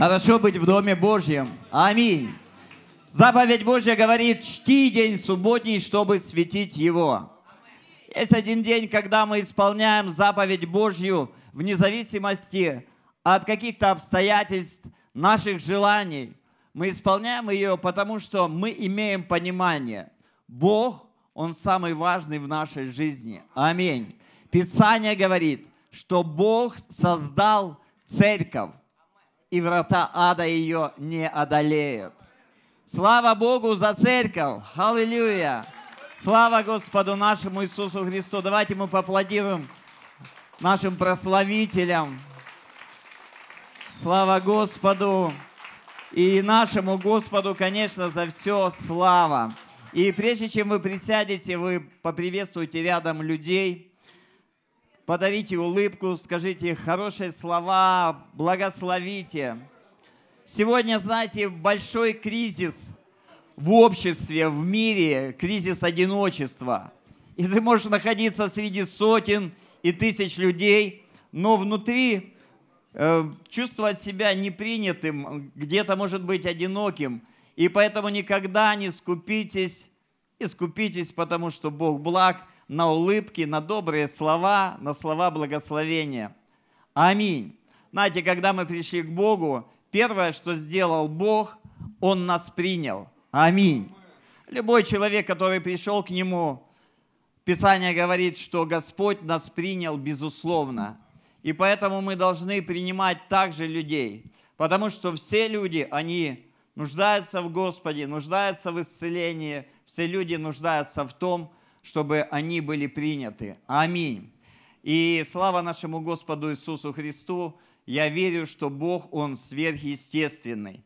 Хорошо быть в Доме Божьем. Аминь. Заповедь Божья говорит, чти день субботний, чтобы светить его. Есть один день, когда мы исполняем заповедь Божью вне зависимости от каких-то обстоятельств, наших желаний. Мы исполняем ее, потому что мы имеем понимание. Бог, Он самый важный в нашей жизни. Аминь. Писание говорит, что Бог создал церковь, и врата ада ее не одолеют. Слава Богу за церковь! Аллилуйя! Слава Господу нашему Иисусу Христу! Давайте мы поаплодируем нашим прославителям. Слава Господу! И нашему Господу, конечно, за все слава. И прежде чем вы присядете, вы поприветствуйте рядом людей, подарите улыбку, скажите хорошие слова, благословите. Сегодня, знаете, большой кризис в обществе, в мире, кризис одиночества. И ты можешь находиться среди сотен и тысяч людей, но внутри э, чувствовать себя непринятым, где-то, может быть, одиноким. И поэтому никогда не скупитесь, и скупитесь, потому что Бог благ на улыбки, на добрые слова, на слова благословения. Аминь. Знаете, когда мы пришли к Богу, Первое, что сделал Бог, Он нас принял. Аминь. Любой человек, который пришел к Нему, Писание говорит, что Господь нас принял безусловно. И поэтому мы должны принимать также людей. Потому что все люди, они нуждаются в Господе, нуждаются в исцелении. Все люди нуждаются в том, чтобы они были приняты. Аминь. И слава нашему Господу Иисусу Христу, я верю, что Бог, Он сверхъестественный.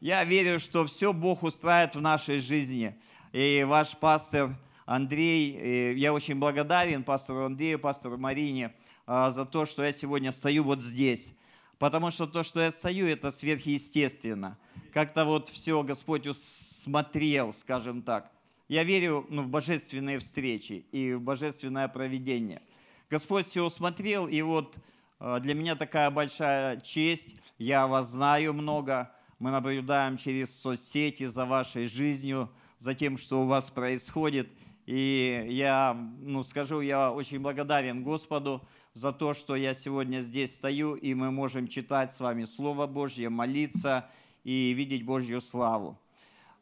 Я верю, что все Бог устраивает в нашей жизни. И ваш пастор Андрей, я очень благодарен пастору Андрею, пастору Марине а, за то, что я сегодня стою вот здесь. Потому что то, что я стою, это сверхъестественно. Как-то вот все Господь усмотрел, скажем так. Я верю ну, в божественные встречи и в божественное проведение. Господь все усмотрел, и вот Э, для меня такая большая честь. Я вас знаю много. Мы наблюдаем через соцсети за вашей жизнью, за тем, что у вас происходит. И я ну, скажу, я очень благодарен Господу за то, что я сегодня здесь стою, и мы можем читать с вами Слово Божье, молиться и видеть Божью славу.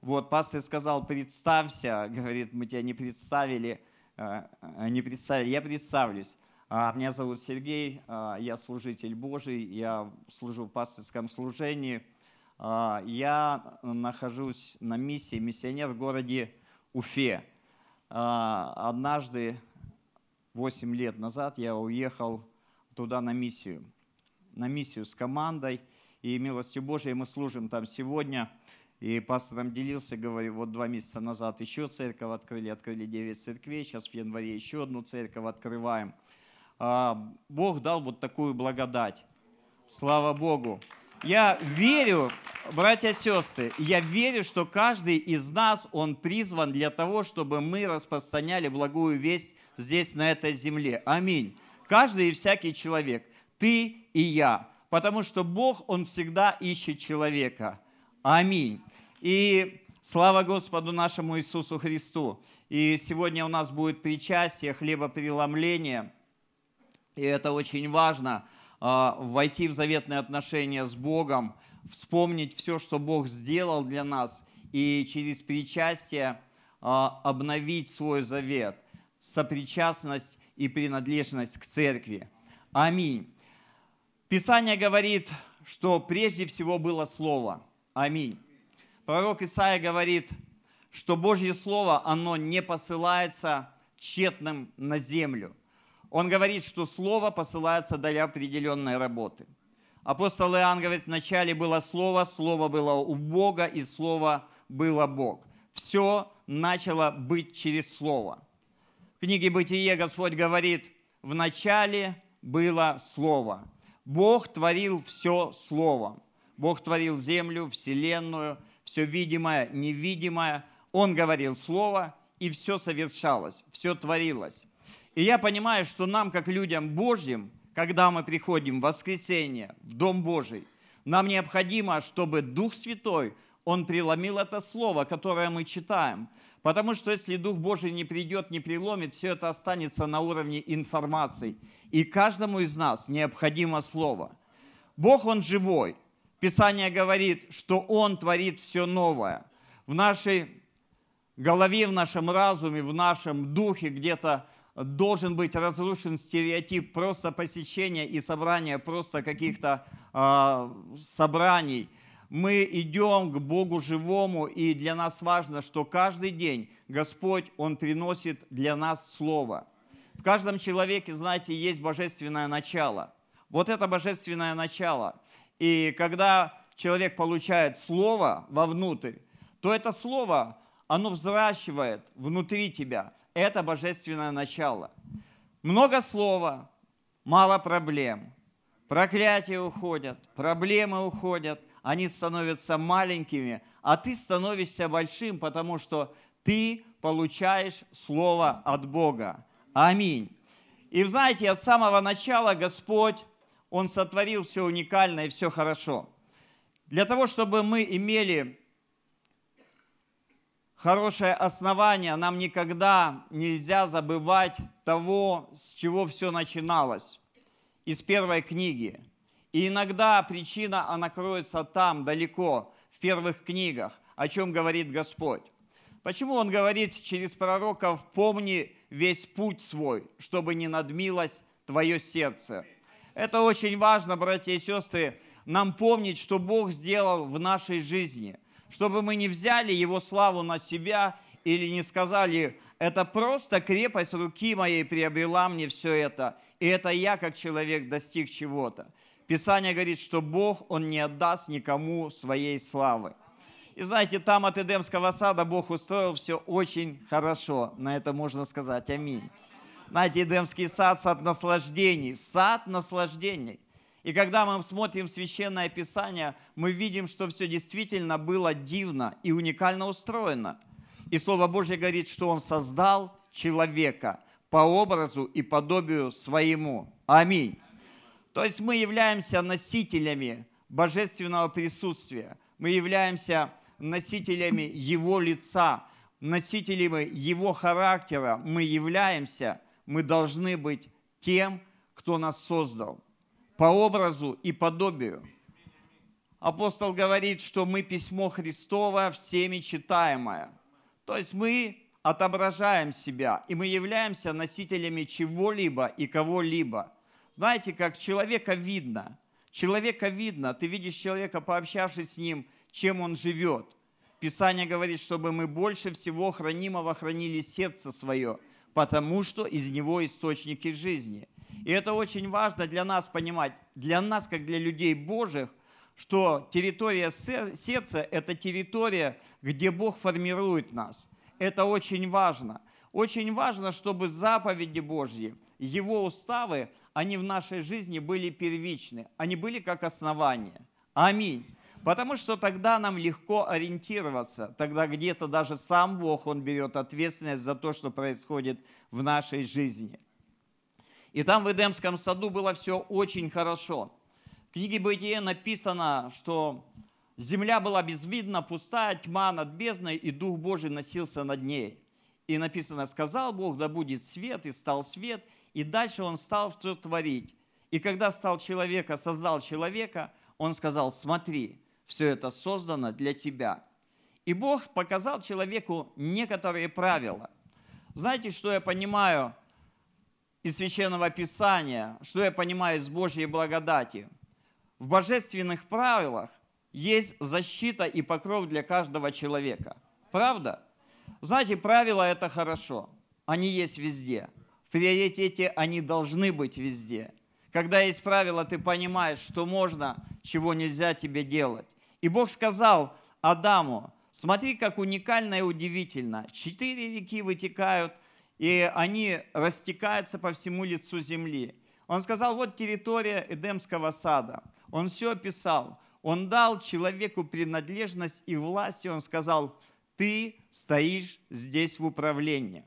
Вот, пастор сказал, представься, говорит, мы тебя не представили, э, не представили, я представлюсь. А, меня зовут Сергей, а, я служитель Божий, я служу в пастырском служении. А, я нахожусь на миссии, миссионер в городе Уфе. Однажды, 8 лет назад, я уехал туда на миссию. На миссию с командой. И милостью Божией мы служим там сегодня. И пастором делился, говорю, вот два месяца назад еще церковь открыли, открыли 9 церквей, сейчас в январе еще одну церковь открываем – а, Бог дал вот такую благодать. Слава Богу. Я верю, братья и сестры, я верю, что каждый из нас, он призван для того, чтобы мы распространяли благую весть здесь, на этой земле. Аминь. Каждый и всякий человек, ты и я. Потому что Бог, Он всегда ищет человека. Аминь. И слава Господу нашему Иисусу Христу. И сегодня у нас будет причастие, хлебопреломление – и это очень важно, а, войти в заветные отношения с Богом, вспомнить все, что Бог сделал для нас, и через причастие а, обновить свой завет, сопричастность и принадлежность к церкви. Аминь. Писание говорит, что прежде всего было Слово. Аминь. Пророк Исаия говорит, что Божье Слово, оно не посылается тщетным на землю – он говорит, что Слово посылается для определенной работы. Апостол Иоанн говорит, вначале было Слово, Слово было у Бога, и Слово было Бог. Все начало быть через Слово. В книге «Бытие» Господь говорит, вначале было Слово. Бог творил все Словом. Бог творил землю, вселенную, все видимое, невидимое. Он говорил Слово, и все совершалось, все творилось. И я понимаю, что нам, как людям Божьим, когда мы приходим в воскресенье, в Дом Божий, Нам необходимо, чтобы Дух Святой, Он преломил это слово, которое мы читаем. Потому что если Дух Божий не придет, не преломит, все это останется на уровне информации. И каждому из нас необходимо слово. Бог, Он живой. Писание говорит, что Он творит все новое. В нашей голове, в нашем разуме, в нашем духе где-то должен быть разрушен стереотип просто посещения и собрания просто каких-то э, собраний. Мы идем к Богу живому, и для нас важно, что каждый день Господь, Он приносит для нас Слово. В каждом человеке, знаете, есть божественное начало. Вот это божественное начало. И когда человек получает Слово вовнутрь, то это Слово, оно взращивает внутри тебя это божественное начало. Много слова, мало проблем. Проклятия уходят, проблемы уходят, они становятся маленькими, а ты становишься большим, потому что ты получаешь слово от Бога. Аминь. И знаете, от самого начала Господь, Он сотворил все уникально и все хорошо. Для того, чтобы мы имели хорошее основание, нам никогда нельзя забывать того, с чего все начиналось, из первой книги. И иногда причина, она кроется там, далеко, в первых книгах, о чем говорит Господь. Почему Он говорит через пророков, помни весь путь свой, чтобы не надмилось твое сердце. Это очень важно, братья и сестры, нам помнить, что Бог сделал в нашей жизни – чтобы мы не взяли Его славу на себя или не сказали, это просто крепость руки моей приобрела мне все это, и это я как человек достиг чего-то. Писание говорит, что Бог, Он не отдаст никому своей славы. И знаете, там от Эдемского сада Бог устроил все очень хорошо. На это можно сказать аминь. Знаете, Эдемский сад – сад наслаждений. Сад наслаждений. И когда мы смотрим Священное Писание, мы видим, что все действительно было дивно и уникально устроено. И Слово Божье говорит, что Он создал человека по образу и подобию своему. Аминь. То есть мы являемся носителями божественного присутствия. Мы являемся носителями Его лица, носителями Его характера. Мы являемся, мы должны быть тем, кто нас создал по образу и подобию. Апостол говорит, что мы письмо Христово всеми читаемое. То есть мы отображаем себя, и мы являемся носителями чего-либо и кого-либо. Знаете, как человека видно. Человека видно. Ты видишь человека, пообщавшись с ним, чем он живет. Писание говорит, чтобы мы больше всего хранимого хранили сердце свое, потому что из него источники жизни – и это очень важно для нас понимать, для нас, как для людей Божьих, что территория сердца – это территория, где Бог формирует нас. Это очень важно. Очень важно, чтобы заповеди Божьи, Его уставы, они в нашей жизни были первичны, они были как основание. Аминь. Потому что тогда нам легко ориентироваться, тогда где-то даже сам Бог, Он берет ответственность за то, что происходит в нашей жизни. И там в Эдемском саду было все очень хорошо. В книге Бытия написано, что земля была безвидна, пустая, тьма над бездной, и Дух Божий носился над ней. И написано, сказал Бог, да будет свет, и стал свет, и дальше он стал все творить. И когда стал человека, создал человека, он сказал, смотри, все это создано для тебя. И Бог показал человеку некоторые правила. Знаете, что я понимаю – из Священного Писания, что я понимаю из Божьей благодати. В божественных правилах есть защита и покров для каждого человека. Правда? Знаете, правила – это хорошо. Они есть везде. В приоритете они должны быть везде. Когда есть правила, ты понимаешь, что можно, чего нельзя тебе делать. И Бог сказал Адаму, смотри, как уникально и удивительно. Четыре реки вытекают – и они растекаются по всему лицу земли. Он сказал, вот территория Эдемского сада. Он все описал. Он дал человеку принадлежность и власть, и он сказал, ты стоишь здесь в управлении.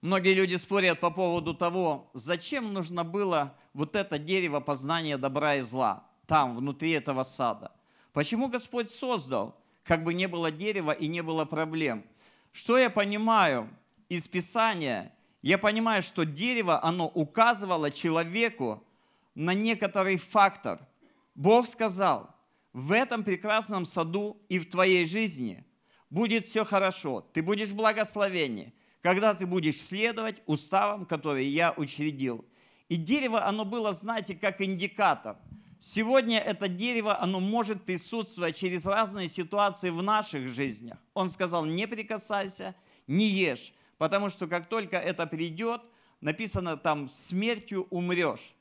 Многие люди спорят по поводу того, зачем нужно было вот это дерево познания добра и зла. Там, внутри этого сада. Почему Господь создал, как бы не было дерева и не было проблем? Что я понимаю из Писания? Я понимаю, что дерево, оно указывало человеку на некоторый фактор. Бог сказал, в этом прекрасном саду и в твоей жизни будет все хорошо, ты будешь в благословении, когда ты будешь следовать уставам, которые я учредил. И дерево, оно было, знаете, как индикатор. Сегодня это дерево, оно может присутствовать через разные ситуации в наших жизнях. Он сказал, не прикасайся, не ешь, потому что как только это придет, написано там, смертью умрешь.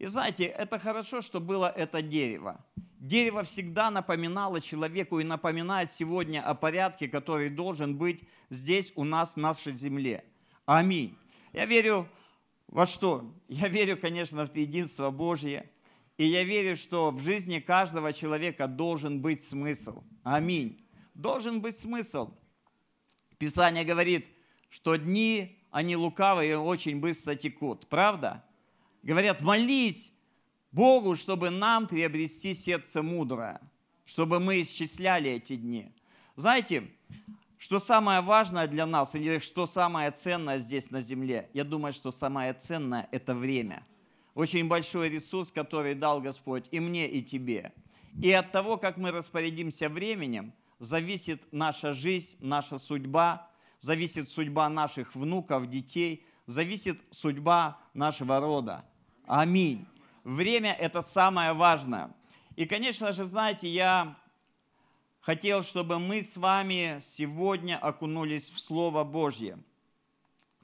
И знаете, это хорошо, что было это дерево. Дерево всегда напоминало человеку и напоминает сегодня о порядке, который должен быть здесь у нас, в нашей земле. Аминь. Я верю во что? Я верю, конечно, в единство Божье. И я верю, что в жизни каждого человека должен быть смысл. Аминь. Должен быть смысл. Писание говорит, что дни, они лукавые очень быстро текут. Правда? Говорят, молись Богу, чтобы нам приобрести сердце мудрое, чтобы мы исчисляли эти дни. Знаете, что самое важное для нас, или что самое ценное здесь на земле? Я думаю, что самое ценное – это время. Очень большой ресурс, который дал Господь и мне, и тебе. И от того, как мы распорядимся временем, зависит наша жизнь, наша судьба, зависит судьба наших внуков, детей, зависит судьба нашего рода. Аминь. Время – это самое важное. И, конечно же, знаете, я хотел, чтобы мы с вами сегодня окунулись в Слово Божье.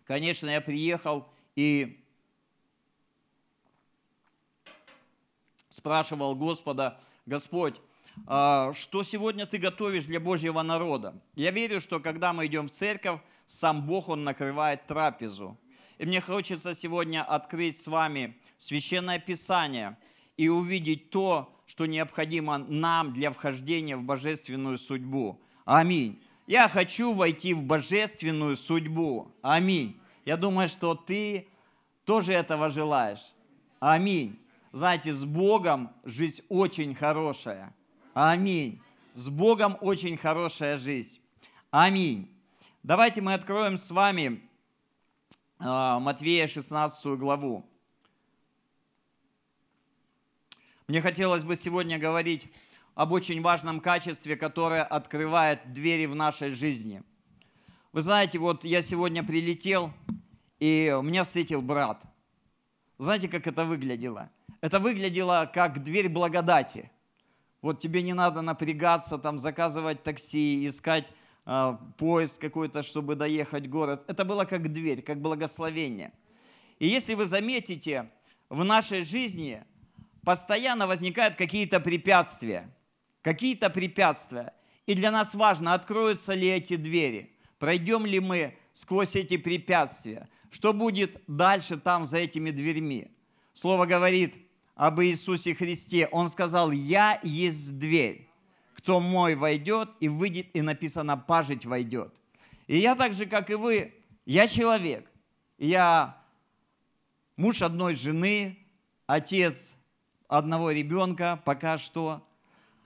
Конечно, я приехал и спрашивал Господа, Господь, а, что сегодня ты готовишь для Божьего народа? Я верю, что когда мы идем в церковь, сам Бог, Он накрывает трапезу. И мне хочется сегодня открыть с вами Священное Писание и увидеть то, что необходимо нам для вхождения в божественную судьбу. Аминь. Я хочу войти в божественную судьбу. Аминь. Я думаю, что ты тоже этого желаешь. Аминь. Знаете, с Богом жизнь очень хорошая. Аминь. С Богом очень хорошая жизнь. Аминь. Давайте мы откроем с вами а, Матвея 16 главу. Мне хотелось бы сегодня говорить об очень важном качестве, которое открывает двери в нашей жизни. Вы знаете, вот я сегодня прилетел, и меня встретил брат. Знаете, как это выглядело? Это выглядело как дверь благодати. Вот тебе не надо напрягаться, там, заказывать такси, искать э, поезд какой-то, чтобы доехать в город. Это было как дверь, как благословение. И если вы заметите, в нашей жизни постоянно возникают какие-то препятствия. Какие-то препятствия. И для нас важно, откроются ли эти двери, пройдем ли мы сквозь эти препятствия, что будет дальше там за этими дверьми. Слово говорит об Иисусе Христе. Он сказал, я есть дверь. Кто мой войдет и выйдет, и написано, пажить войдет. И я так же, как и вы, я человек. Я муж одной жены, отец одного ребенка пока что.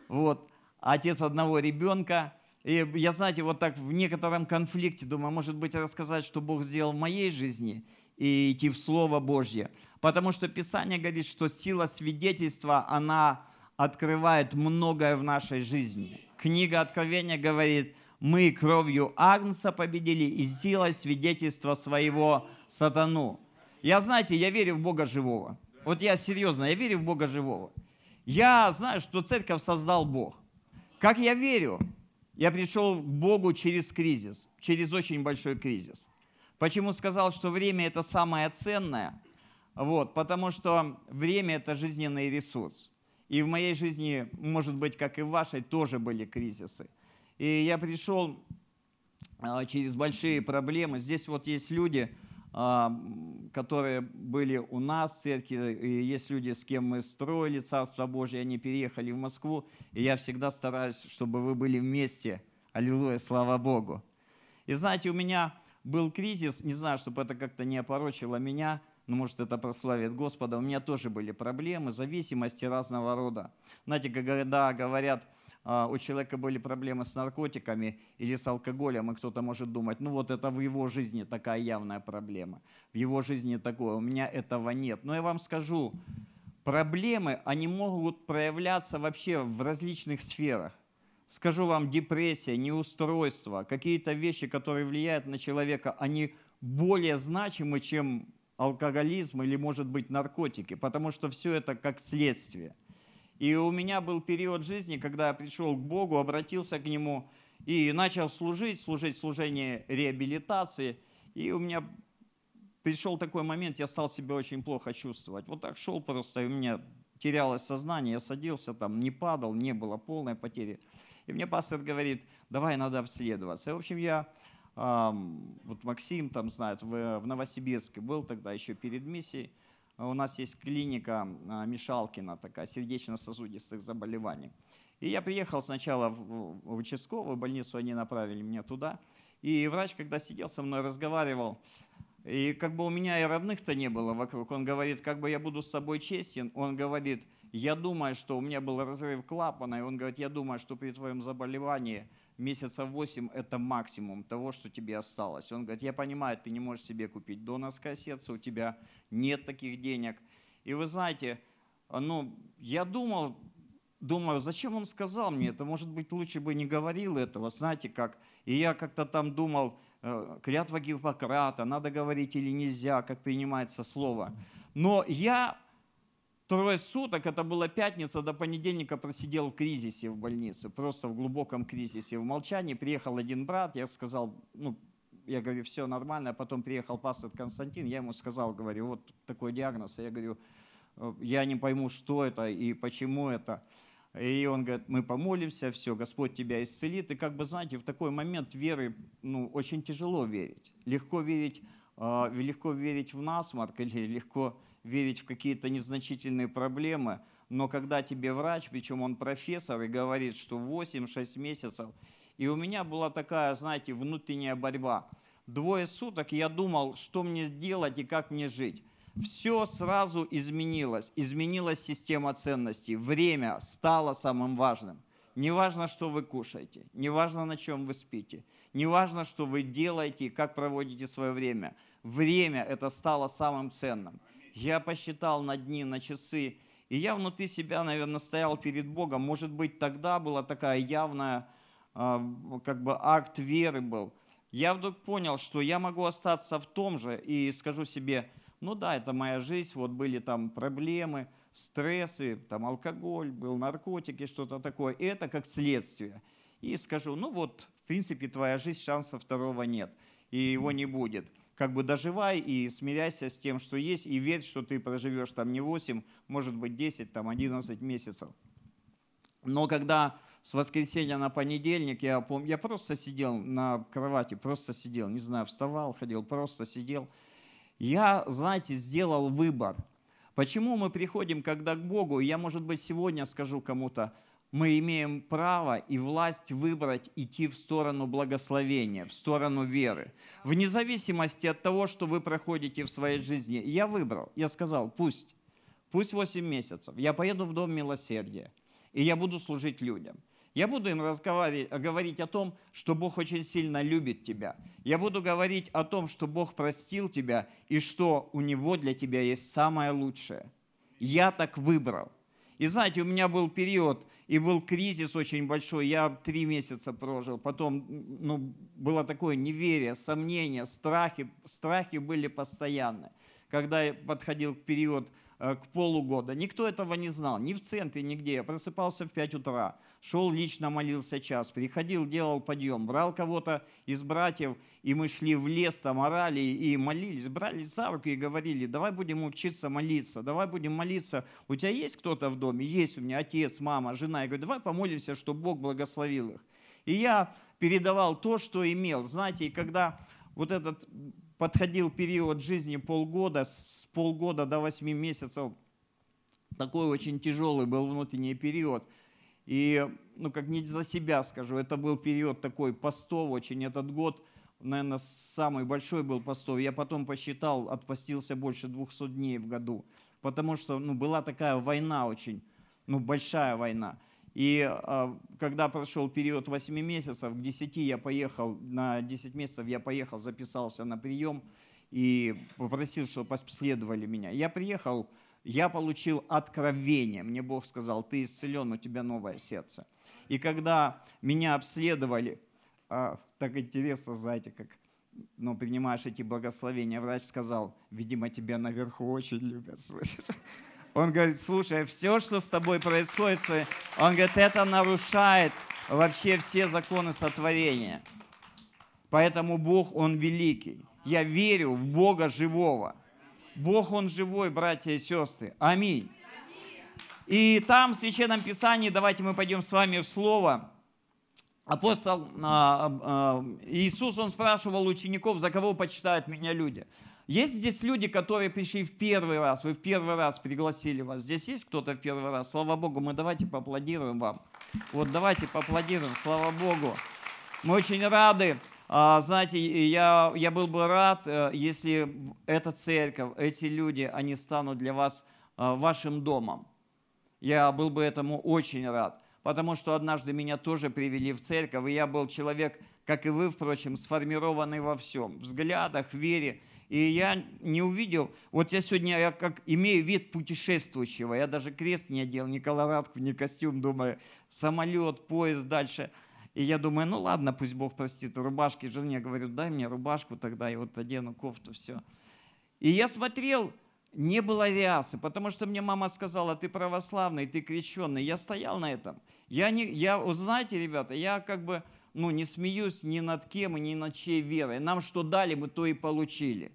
Вот. Отец одного ребенка. И я, знаете, вот так в некотором конфликте думаю, может быть, рассказать, что Бог сделал в моей жизни и идти в Слово Божье. Потому что Писание говорит, что сила свидетельства, она открывает многое в нашей жизни. Книга Откровения говорит, мы кровью Агнца победили и силой свидетельства своего сатану. Я, знаете, я верю в Бога живого. Вот я серьезно, я верю в Бога живого. Я знаю, что церковь создал Бог. Как я верю? Я пришел к Богу через кризис, через очень большой кризис. Почему сказал, что время это самое ценное? Вот, потому что время это жизненный ресурс. И в моей жизни, может быть, как и в вашей, тоже были кризисы. И я пришел а, через большие проблемы. Здесь вот есть люди, а, которые были у нас в церкви, и есть люди, с кем мы строили Царство Божье, они переехали в Москву, и я всегда стараюсь, чтобы вы были вместе. Аллилуйя, слава Богу. И знаете, у меня был кризис, не знаю, чтобы это как-то не опорочило меня, ну, может, это прославит Господа. У меня тоже были проблемы, зависимости разного рода. Знаете, когда говорят, а, у человека были проблемы с наркотиками или с алкоголем, и кто-то может думать, ну вот это в его жизни такая явная проблема, в его жизни такое, у меня этого нет. Но я вам скажу, проблемы, они могут проявляться вообще в различных сферах. Скажу вам, депрессия, неустройство, какие-то вещи, которые влияют на человека, они более значимы, чем алкоголизм или, может быть, наркотики, потому что все это как следствие. И у меня был период жизни, когда я пришел к Богу, обратился к Нему и начал служить, служить служение реабилитации. И у меня пришел такой момент, я стал себя очень плохо чувствовать. Вот так шел просто, и у меня терялось сознание, я садился там, не падал, не было полной потери. И мне пастор говорит, давай надо обследоваться. И, в общем, я, вот Максим там знает, в, Новосибирске был тогда еще перед миссией, у нас есть клиника а, Мишалкина, такая сердечно-сосудистых заболеваний. И я приехал сначала в участковую больницу, они направили меня туда. И врач, когда сидел со мной, разговаривал, и как бы у меня и родных-то не было вокруг, он говорит, как бы я буду с собой честен, он говорит, я думаю, что у меня был разрыв клапана, и он говорит, я думаю, что при твоем заболевании – месяцев 8 – это максимум того, что тебе осталось. Он говорит, я понимаю, ты не можешь себе купить донорское сердце, у тебя нет таких денег. И вы знаете, ну, я думал, думаю, зачем он сказал мне это? Может быть, лучше бы не говорил этого, знаете как. И я как-то там думал, э, клятва Гиппократа, надо говорить или нельзя, как принимается слово. Но я Трое суток, это была пятница, до понедельника просидел в кризисе в больнице, просто в глубоком кризисе, в молчании. Приехал один брат, я сказал, ну, я говорю, все нормально, а потом приехал пастор Константин, я ему сказал, говорю, вот такой диагноз, я говорю, «Э, я не пойму, что это и почему это. И он говорит, мы помолимся, все, Господь тебя исцелит. И как бы, знаете, в такой момент веры, ну, очень тяжело верить. Легко верить, легко верить в насморк или легко верить в какие-то незначительные проблемы, но когда тебе врач, причем он профессор, и говорит, что 8-6 месяцев, и у меня была такая, знаете, внутренняя борьба. Двое суток я думал, что мне делать и как мне жить. Все сразу изменилось. Изменилась система ценностей. Время стало самым важным. Не важно, что вы кушаете, не важно, на чем вы спите, не важно, что вы делаете и как проводите свое время. Время это стало самым ценным я посчитал на дни, на часы, и я внутри себя, наверное, стоял перед Богом. Может быть, тогда была такая явная, а, как бы акт веры был. Я вдруг понял, что я могу остаться в том же и скажу себе, ну да, это моя жизнь, вот были там проблемы, стрессы, там алкоголь, был наркотики, что-то такое. И это как следствие. И скажу, ну вот, в принципе, твоя жизнь, шанса второго нет, и его не будет как бы доживай и смиряйся с тем, что есть, и верь, что ты проживешь там не 8, может быть 10, там 11 месяцев. Но когда с воскресенья на понедельник, я помню, я просто сидел на кровати, просто сидел, не знаю, вставал, ходил, просто сидел. Я, знаете, сделал выбор. Почему мы приходим когда к Богу? Я, может быть, сегодня скажу кому-то, мы имеем право и власть выбрать идти в сторону благословения, в сторону веры. Вне зависимости от того, что вы проходите в своей жизни. Я выбрал, я сказал, пусть, пусть 8 месяцев, я поеду в Дом Милосердия, и я буду служить людям. Я буду им говорить о том, что Бог очень сильно любит тебя. Я буду говорить о том, что Бог простил тебя и что у Него для тебя есть самое лучшее. Я так выбрал. И знаете, у меня был период, и был кризис очень большой, я три месяца прожил, потом ну, было такое неверие, сомнение, страхи, страхи были постоянны. Когда я подходил к период к полугода. Никто этого не знал, ни в центре, нигде. Я просыпался в 5 утра, шел лично молился час, приходил, делал подъем, брал кого-то из братьев, и мы шли в лес, там орали и молились, брали за руку и говорили, давай будем учиться молиться, давай будем молиться. У тебя есть кто-то в доме? Есть у меня отец, мама, жена. Я говорю, давай помолимся, чтобы Бог благословил их. И я передавал то, что имел. Знаете, и когда вот этот подходил период жизни полгода, с полгода до 8 месяцев. Такой очень тяжелый был внутренний период. И, ну, как не за себя скажу, это был период такой постов очень. Этот год наверное, самый большой был постой. Я потом посчитал, отпостился больше 200 дней в году, потому что ну, была такая война очень, ну, большая война. И э, когда прошел период 8 месяцев, к 10 я поехал, на 10 месяцев я поехал, записался на прием и попросил, чтобы последовали меня. Я приехал, я получил откровение. Мне Бог сказал, ты исцелен, у тебя новое сердце. И когда меня обследовали, э, так интересно, знаете, как ну, принимаешь эти благословения, врач сказал, видимо, тебя наверху очень любят, слышишь? Он говорит, слушай, все, что с тобой происходит, он говорит, это нарушает вообще все законы сотворения. Поэтому Бог, Он великий. Я верю в Бога живого. Бог, Он живой, братья и сестры. Аминь. И там в Священном Писании, давайте мы пойдем с вами в Слово, апостол а, а, Иисус, Он спрашивал учеников, за кого почитают меня люди. Есть здесь люди, которые пришли в первый раз, вы в первый раз пригласили вас. Здесь есть кто-то в первый раз? Слава Богу, мы давайте поаплодируем вам. Вот давайте поаплодируем, слава Богу. Мы очень рады. А, знаете, я, я был бы рад, э, если эта церковь, эти люди, они станут для вас э, вашим домом. Я был бы этому очень рад, потому что однажды меня тоже привели в церковь, и я был человек, как и вы, впрочем, сформированный во всем, в взглядах, вере, и я не увидел, вот я сегодня я как имею вид путешествующего, я даже крест не одел, ни колорадку, ни костюм, думаю, самолет, поезд дальше. И я думаю, ну ладно, пусть Бог простит, рубашки жене говорю, дай мне рубашку тогда, и вот одену кофту, все. И я смотрел, не было рясы, потому что мне мама сказала, ты православный, ты крещенный. Я стоял на этом. Я, не, я знаете, ребята, я как бы ну, не смеюсь ни над кем и ни над чьей верой. Нам что дали, мы то и получили.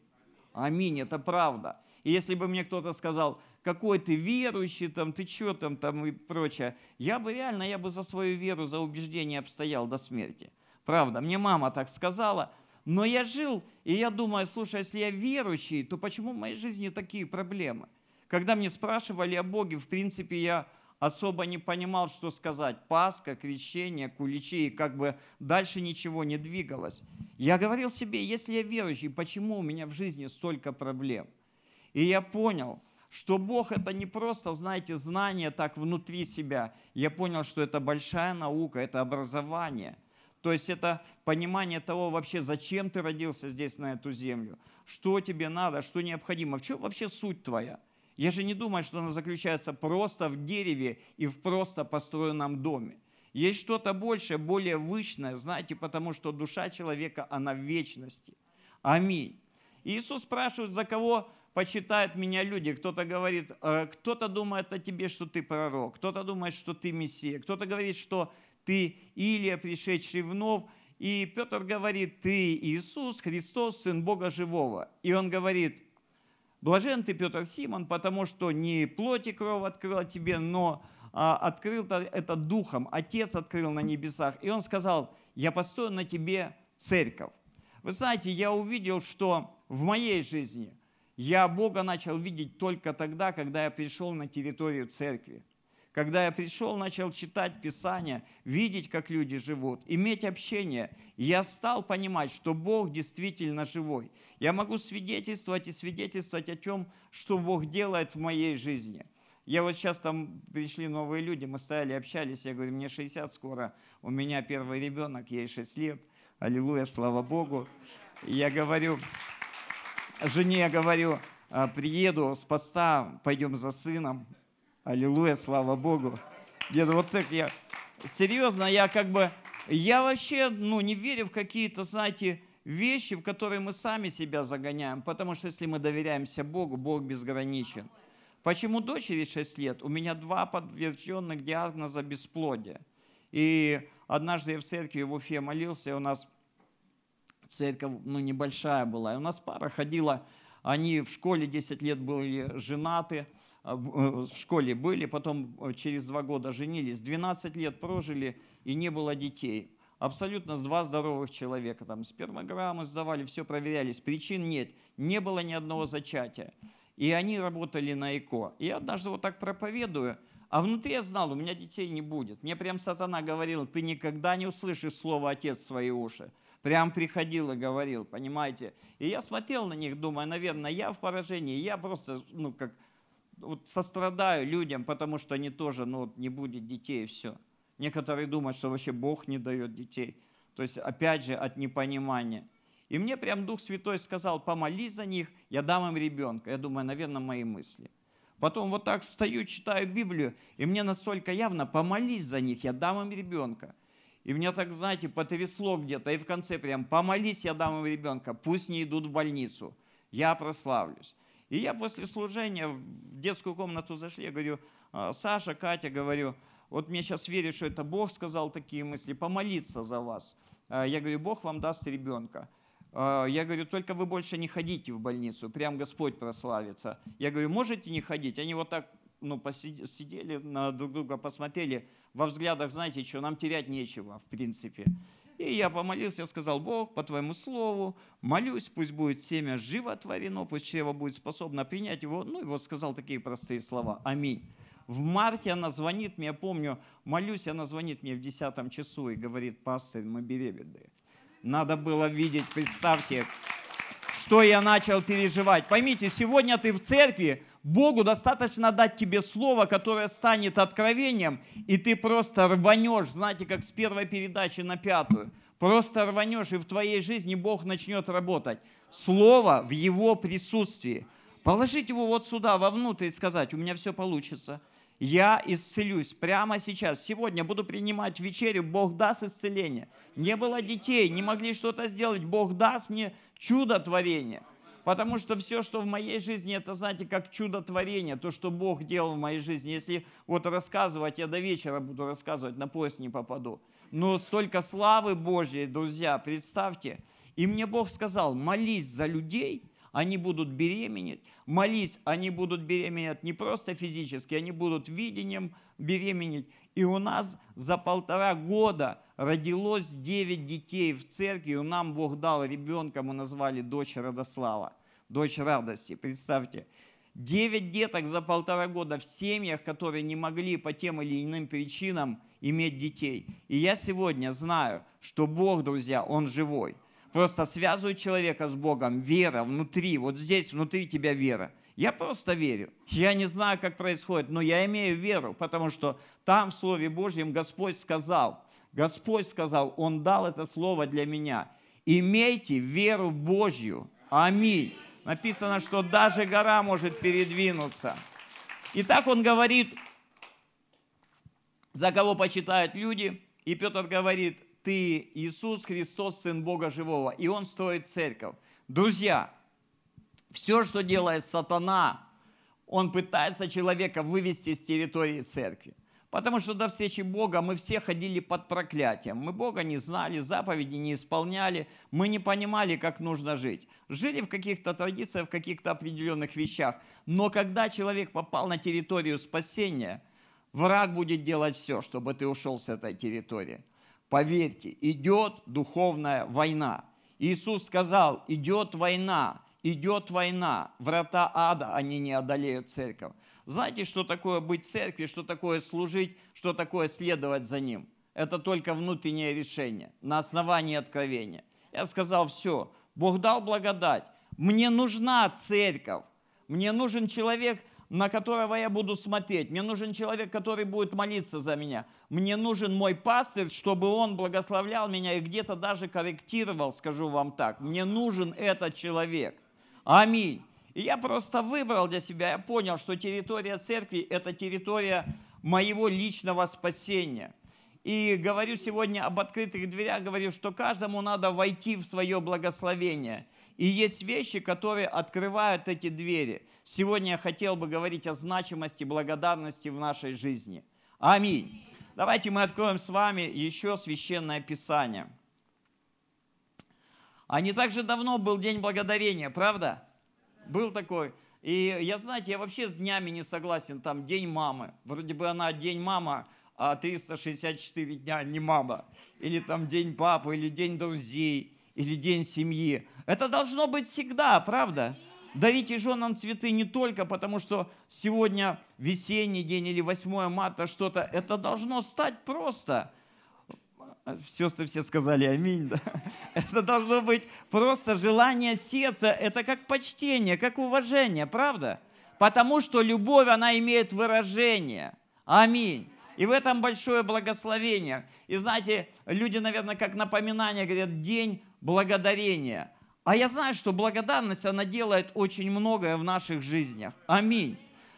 Аминь, это правда. И если бы мне кто-то сказал, какой ты верующий, там, ты что там, там и прочее, я бы реально, я бы за свою веру, за убеждение обстоял до смерти. Правда, мне мама так сказала, но я жил, и я думаю, слушай, если я верующий, то почему в моей жизни такие проблемы? Когда мне спрашивали о Боге, в принципе, я особо не понимал, что сказать. Пасха, крещение, куличи, и как бы дальше ничего не двигалось. Я говорил себе, если я верующий, почему у меня в жизни столько проблем? И я понял, что Бог это не просто, знаете, знание так внутри себя. Я понял, что это большая наука, это образование. То есть это понимание того вообще, зачем ты родился здесь на эту землю, что тебе надо, что необходимо, в чем вообще суть твоя. Я же не думаю, что она заключается просто в дереве и в просто построенном доме. Есть что-то большее, более вычное, знаете, потому что душа человека, она в вечности. Аминь. Иисус спрашивает, за кого почитают меня люди. Кто-то говорит, «Э, кто-то думает о тебе, что ты пророк, кто-то думает, что ты Мессия, кто-то говорит, что ты Илия, пришедший вновь. И Петр говорит, ты Иисус Христос, Сын Бога Живого. И он говорит, Блажен ты, Петр Симон, потому что не плоть и кровь открыла тебе, но а, открыл это духом, Отец открыл на небесах. И он сказал, я построю на тебе церковь. Вы знаете, я увидел, что в моей жизни я Бога начал видеть только тогда, когда я пришел на территорию церкви. Когда я пришел, начал читать Писание, видеть, как люди живут, иметь общение, я стал понимать, что Бог действительно живой. Я могу свидетельствовать и свидетельствовать о том, что Бог делает в моей жизни. Я вот сейчас там пришли новые люди, мы стояли, общались, я говорю, мне 60 скоро, у меня первый ребенок, ей 6 лет, аллилуйя, слава Богу. я говорю, жене я говорю, «А, приеду с поста, пойдем за сыном, Аллилуйя, слава Богу. Где-то вот так я... Серьезно, я как бы... Я вообще, ну, не верю в какие-то, знаете, вещи, в которые мы сами себя загоняем. Потому что если мы доверяемся Богу, Бог безграничен. Почему дочери 6 лет? У меня два подтвержденных диагноза бесплодия. И однажды я в церкви в Уфе молился, и у нас церковь ну, небольшая была. И у нас пара ходила, они в школе 10 лет были женаты, в школе были, потом э, через два года женились, 12 лет прожили и не было детей. Абсолютно два здоровых человека, там спермограммы сдавали, все проверялись, причин нет, не было ни одного зачатия. И они работали на ЭКО. И однажды вот так проповедую, а внутри я знал, у меня детей не будет. Мне прям сатана говорил, ты никогда не услышишь слово «отец» в свои уши. Прям приходил и говорил, понимаете. И я смотрел на них, думаю, наверное, я в поражении. Я просто, ну, как, вот сострадаю людям, потому что они тоже, ну, не будет детей и все. Некоторые думают, что вообще Бог не дает детей. То есть, опять же, от непонимания. И мне прям Дух Святой сказал, помолись за них, я дам им ребенка. Я думаю, наверное, мои мысли. Потом вот так стою, читаю Библию, и мне настолько явно, помолись за них, я дам им ребенка. И меня так, знаете, потрясло где-то. И в конце прям, помолись, я дам им ребенка. Пусть не идут в больницу. Я прославлюсь. И я после служения в детскую комнату зашли, я говорю, «А, Саша, Катя, говорю, вот мне сейчас верят, что это Бог сказал такие мысли, помолиться за вас. А, я говорю, Бог вам даст ребенка. А, я говорю, только вы больше не ходите в больницу, прям Господь прославится. Я говорю, можете не ходить? Они вот так ну, посидели, на друг друга посмотрели, во взглядах, знаете, что нам терять нечего, в принципе. И я помолился, я сказал, Бог, по Твоему Слову, молюсь, пусть будет семя животворено, пусть чрево будет способно принять его. Ну и вот сказал такие простые слова. Аминь. В марте она звонит мне, я помню, молюсь, она звонит мне в 10 часу и говорит, пастор, мы беременны. Надо было видеть, представьте, что я начал переживать. Поймите, сегодня ты в церкви, Богу достаточно дать тебе слово, которое станет откровением, и ты просто рванешь, знаете, как с первой передачи на пятую. Просто рванешь, и в твоей жизни Бог начнет работать. Слово в Его присутствии. Положить его вот сюда, вовнутрь и сказать, у меня все получится. Я исцелюсь прямо сейчас. Сегодня буду принимать вечерю, Бог даст исцеление. Не было детей, не могли что-то сделать, Бог даст мне чудо творения. Потому что все, что в моей жизни, это, знаете, как чудотворение, то, что Бог делал в моей жизни. Если вот рассказывать, я до вечера буду рассказывать, на поезд не попаду. Но столько славы Божьей, друзья, представьте. И мне Бог сказал, молись за людей, они будут беременеть. Молись, они будут беременеть не просто физически, они будут видением беременеть. И у нас за полтора года родилось 9 детей в церкви, и нам Бог дал ребенка, мы назвали дочь Радослава, дочь радости, представьте. Девять деток за полтора года в семьях, которые не могли по тем или иным причинам иметь детей. И я сегодня знаю, что Бог, друзья, Он живой. Просто связывает человека с Богом вера внутри, вот здесь внутри тебя вера – я просто верю. Я не знаю, как происходит, но я имею веру, потому что там в Слове Божьем Господь сказал, Господь сказал, Он дал это слово для меня. Имейте веру Божью. Аминь. Написано, что даже гора может передвинуться. И так он говорит, за кого почитают люди. И Петр говорит, ты Иисус Христос, Сын Бога Живого. И он строит церковь. Друзья, все, что делает сатана, он пытается человека вывести с территории церкви. Потому что до встречи Бога мы все ходили под проклятием. Мы Бога не знали, заповеди не исполняли, мы не понимали, как нужно жить. Жили в каких-то традициях, в каких-то определенных вещах. Но когда человек попал на территорию спасения, враг будет делать все, чтобы ты ушел с этой территории. Поверьте, идет духовная война. Иисус сказал, идет война, идет война, врата ада, они не одолеют церковь. Знаете, что такое быть в церкви, что такое служить, что такое следовать за ним? Это только внутреннее решение на основании откровения. Я сказал, все, Бог дал благодать. Мне нужна церковь. Мне нужен человек, на которого я буду смотреть. Мне нужен человек, который будет молиться за меня. Мне нужен мой пастырь, чтобы он благословлял меня и где-то даже корректировал, скажу вам так. Мне нужен этот человек. Аминь. И я просто выбрал для себя, я понял, что территория церкви – это территория моего личного спасения. И говорю сегодня об открытых дверях, говорю, что каждому надо войти в свое благословение. И есть вещи, которые открывают эти двери. Сегодня я хотел бы говорить о значимости благодарности в нашей жизни. Аминь. Давайте мы откроем с вами еще священное писание – а не так же давно был День Благодарения, правда? Был такой. И я, знаете, я вообще с днями не согласен. Там День мамы. Вроде бы она День мама, а 364 дня не мама. Или там День папы, или День друзей, или День семьи. Это должно быть всегда, правда? Дарите женам цветы не только потому, что сегодня весенний день или 8 марта что-то. Это должно стать просто Сестры все сказали аминь. Да? Это должно быть просто желание сердца. Это как почтение, как уважение, правда? Потому что любовь, она имеет выражение. Аминь. И в этом большое благословение. И знаете, люди, наверное, как напоминание говорят, день благодарения. А я знаю, что благодарность, она делает очень многое в наших жизнях. Аминь.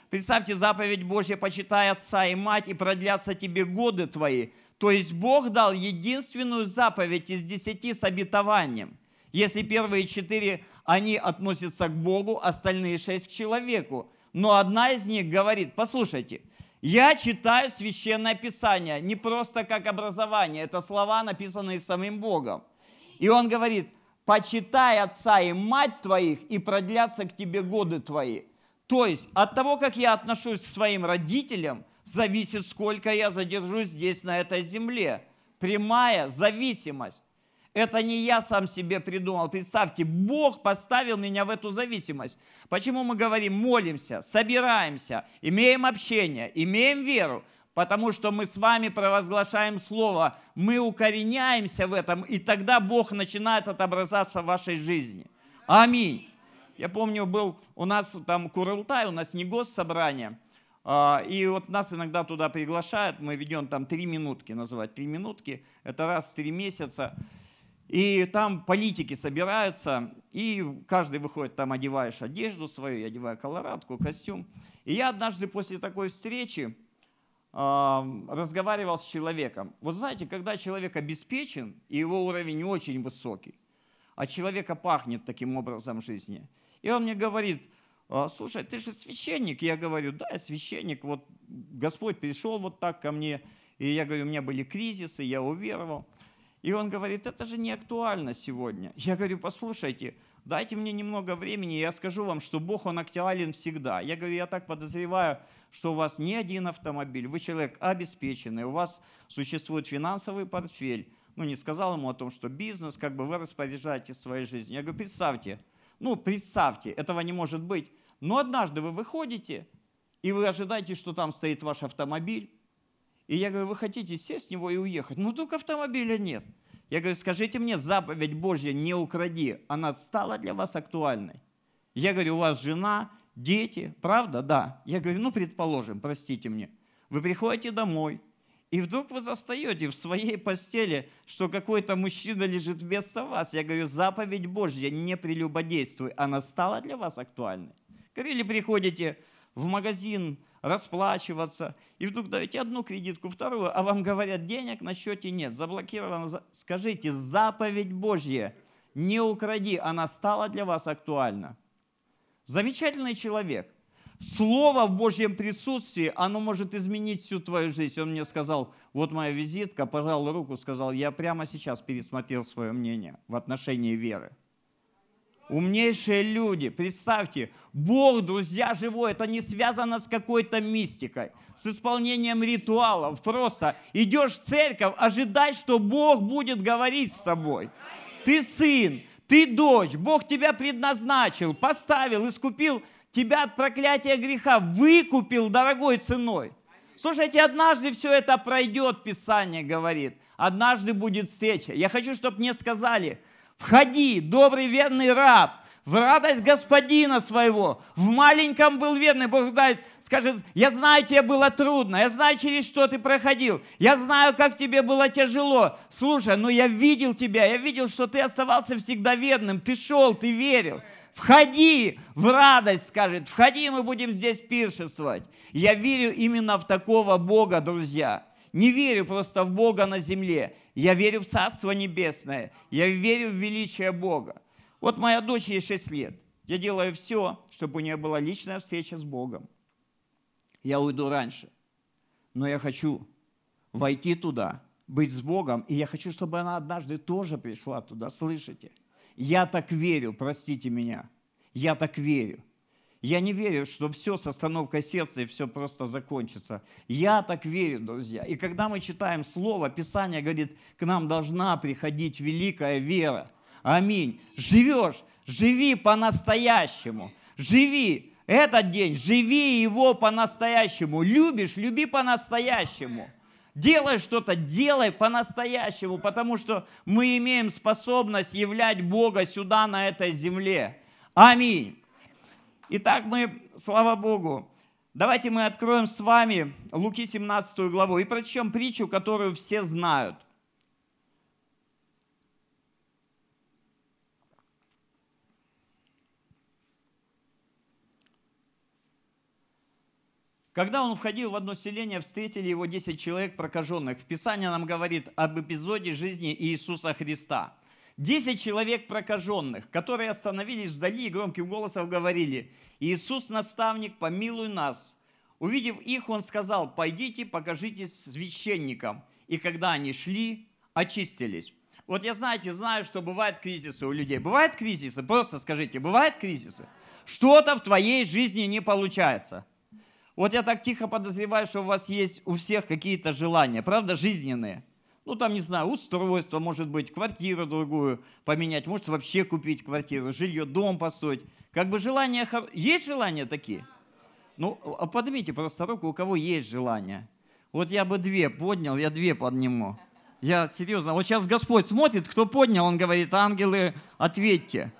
Представьте, заповедь Божья, почитай отца и мать, и продлятся тебе годы твои. То есть Бог дал единственную заповедь из десяти с обетованием. Если первые четыре, они относятся к Богу, остальные шесть к человеку. Но одна из них говорит, послушайте, я читаю священное писание, не просто как образование, это слова, написанные самим Богом. И он говорит, почитай отца и мать твоих, и продлятся к тебе годы твои. То есть от того, как я отношусь к своим родителям, зависит, сколько я задержусь здесь, на этой земле. Прямая зависимость. Это не я сам себе придумал. Представьте, Бог поставил меня в эту зависимость. Почему мы говорим, молимся, собираемся, имеем общение, имеем веру? Потому что мы с вами провозглашаем Слово, мы укореняемся в этом, и тогда Бог начинает отображаться в вашей жизни. Аминь. Я помню, был у нас там Курултай, у нас не госсобрание, а, и вот нас иногда туда приглашают, мы ведем там три минутки, называть три минутки, это раз в три месяца. И там политики собираются, и каждый выходит, там одеваешь одежду свою, я одеваю колорадку, костюм. И я однажды после такой встречи разговаривал с человеком. Вот знаете, когда человек обеспечен, и его уровень очень высокий, а человека пахнет таким образом жизни – и он мне говорит, «А, слушай, ты же священник. Я говорю, да, я священник. Вот Господь пришел вот так ко мне. И я говорю, у меня были кризисы, я уверовал. И он говорит, это же не актуально сегодня. Я говорю, послушайте, дайте мне немного времени, я скажу вам, что Бог, Он актуален всегда. Я говорю, я так подозреваю, что у вас не один автомобиль, вы человек обеспеченный, у вас существует финансовый портфель. Ну, не сказал ему о том, что бизнес, как бы вы распоряжаетесь своей жизнью. Я говорю, представьте, ну, представьте, этого не может быть. Но однажды вы выходите, и вы ожидаете, что там стоит ваш автомобиль. И я говорю, вы хотите сесть в него и уехать. Ну, только автомобиля нет. Я говорю, скажите мне, заповедь Божья «не укради», она стала для вас актуальной? Я говорю, у вас жена, дети, правда? Да. Я говорю, ну, предположим, простите мне. Вы приходите домой, и вдруг вы застаете в своей постели, что какой-то мужчина лежит вместо вас. Я говорю, заповедь Божья, не прелюбодействуй. Она стала для вас актуальной? Или приходите в магазин расплачиваться, и вдруг даете одну кредитку, вторую, а вам говорят, денег на счете нет, заблокировано. Скажите, заповедь Божья, не укради, она стала для вас актуальна. Замечательный человек. Слово в Божьем присутствии, оно может изменить всю твою жизнь. Он мне сказал, вот моя визитка, пожал руку, сказал, я прямо сейчас пересмотрел свое мнение в отношении веры. Умнейшие люди, представьте, Бог, друзья, живой, это не связано с какой-то мистикой, с исполнением ритуалов. Просто идешь в церковь, ожидай, что Бог будет говорить с тобой. Ты сын, ты дочь, Бог тебя предназначил, поставил, искупил – тебя от проклятия греха выкупил дорогой ценой. Слушайте, однажды все это пройдет, Писание говорит. Однажды будет встреча. Я хочу, чтобы мне сказали, входи, добрый верный раб, в радость господина своего. В маленьком был верный. Бог знает, скажет, я знаю, тебе было трудно, я знаю, через что ты проходил, я знаю, как тебе было тяжело. Слушай, но я видел тебя, я видел, что ты оставался всегда верным, ты шел, ты верил. Входи в радость, скажет, входи, мы будем здесь пиршествовать. Я верю именно в такого Бога, друзья. Не верю просто в Бога на земле. Я верю в Царство Небесное. Я верю в величие Бога. Вот моя дочь ей 6 лет. Я делаю все, чтобы у нее была личная встреча с Богом. Я уйду раньше. Но я хочу войти туда, быть с Богом, и я хочу, чтобы она однажды тоже пришла туда, слышите? Я так верю, простите меня. Я так верю. Я не верю, что все с остановкой сердца и все просто закончится. Я так верю, друзья. И когда мы читаем Слово, Писание говорит, к нам должна приходить великая вера. Аминь. Живешь, живи по-настоящему. Живи этот день, живи его по-настоящему. Любишь, люби по-настоящему. Делай что-то, делай по-настоящему, потому что мы имеем способность являть Бога сюда, на этой земле. Аминь. Итак, мы, слава Богу, давайте мы откроем с вами Луки 17 главу и прочтем притчу, которую все знают. Когда он входил в одно селение, встретили его 10 человек прокаженных. Писание нам говорит об эпизоде жизни Иисуса Христа. 10 человек прокаженных, которые остановились вдали и громким голосом говорили, «Иисус, наставник, помилуй нас». Увидев их, он сказал, «Пойдите, покажитесь священникам». И когда они шли, очистились. Вот я, знаете, знаю, что бывают кризисы у людей. Бывают кризисы? Просто скажите, бывают кризисы? Что-то в твоей жизни не получается – вот я так тихо подозреваю, что у вас есть у всех какие-то желания, правда, жизненные. Ну, там, не знаю, устройство, может быть, квартиру другую поменять, может, вообще купить квартиру, жилье, дом построить. Как бы желания... Есть желания такие? Ну, а поднимите просто руку, у кого есть желание. Вот я бы две поднял, я две подниму. Я серьезно, вот сейчас Господь смотрит, кто поднял, Он говорит, ангелы, ответьте.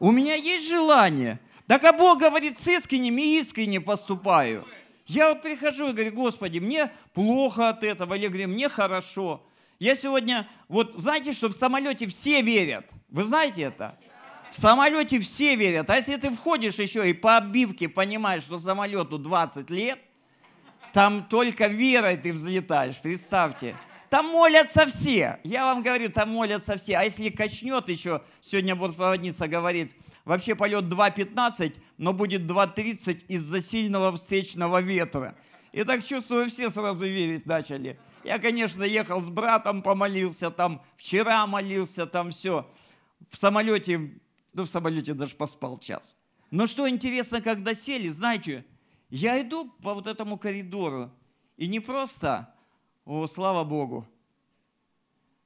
У меня есть желание. Так а Бог говорит, с искренним и искренне поступаю. Я прихожу и говорю, Господи, мне плохо от этого, или говорю, мне хорошо. Я сегодня, вот знаете, что в самолете все верят. Вы знаете это? В самолете все верят. А если ты входишь еще и по обивке понимаешь, что самолету 20 лет, там только верой ты взлетаешь, представьте. Там молятся все. Я вам говорю, там молятся все. А если качнет еще, сегодня бортпроводница говорит, Вообще полет 2.15, но будет 2.30 из-за сильного встречного ветра. И так чувствую, все сразу верить начали. Я, конечно, ехал с братом, помолился там, вчера молился там, все. В самолете, ну в самолете даже поспал час. Но что интересно, когда сели, знаете, я иду по вот этому коридору, и не просто, о, слава Богу,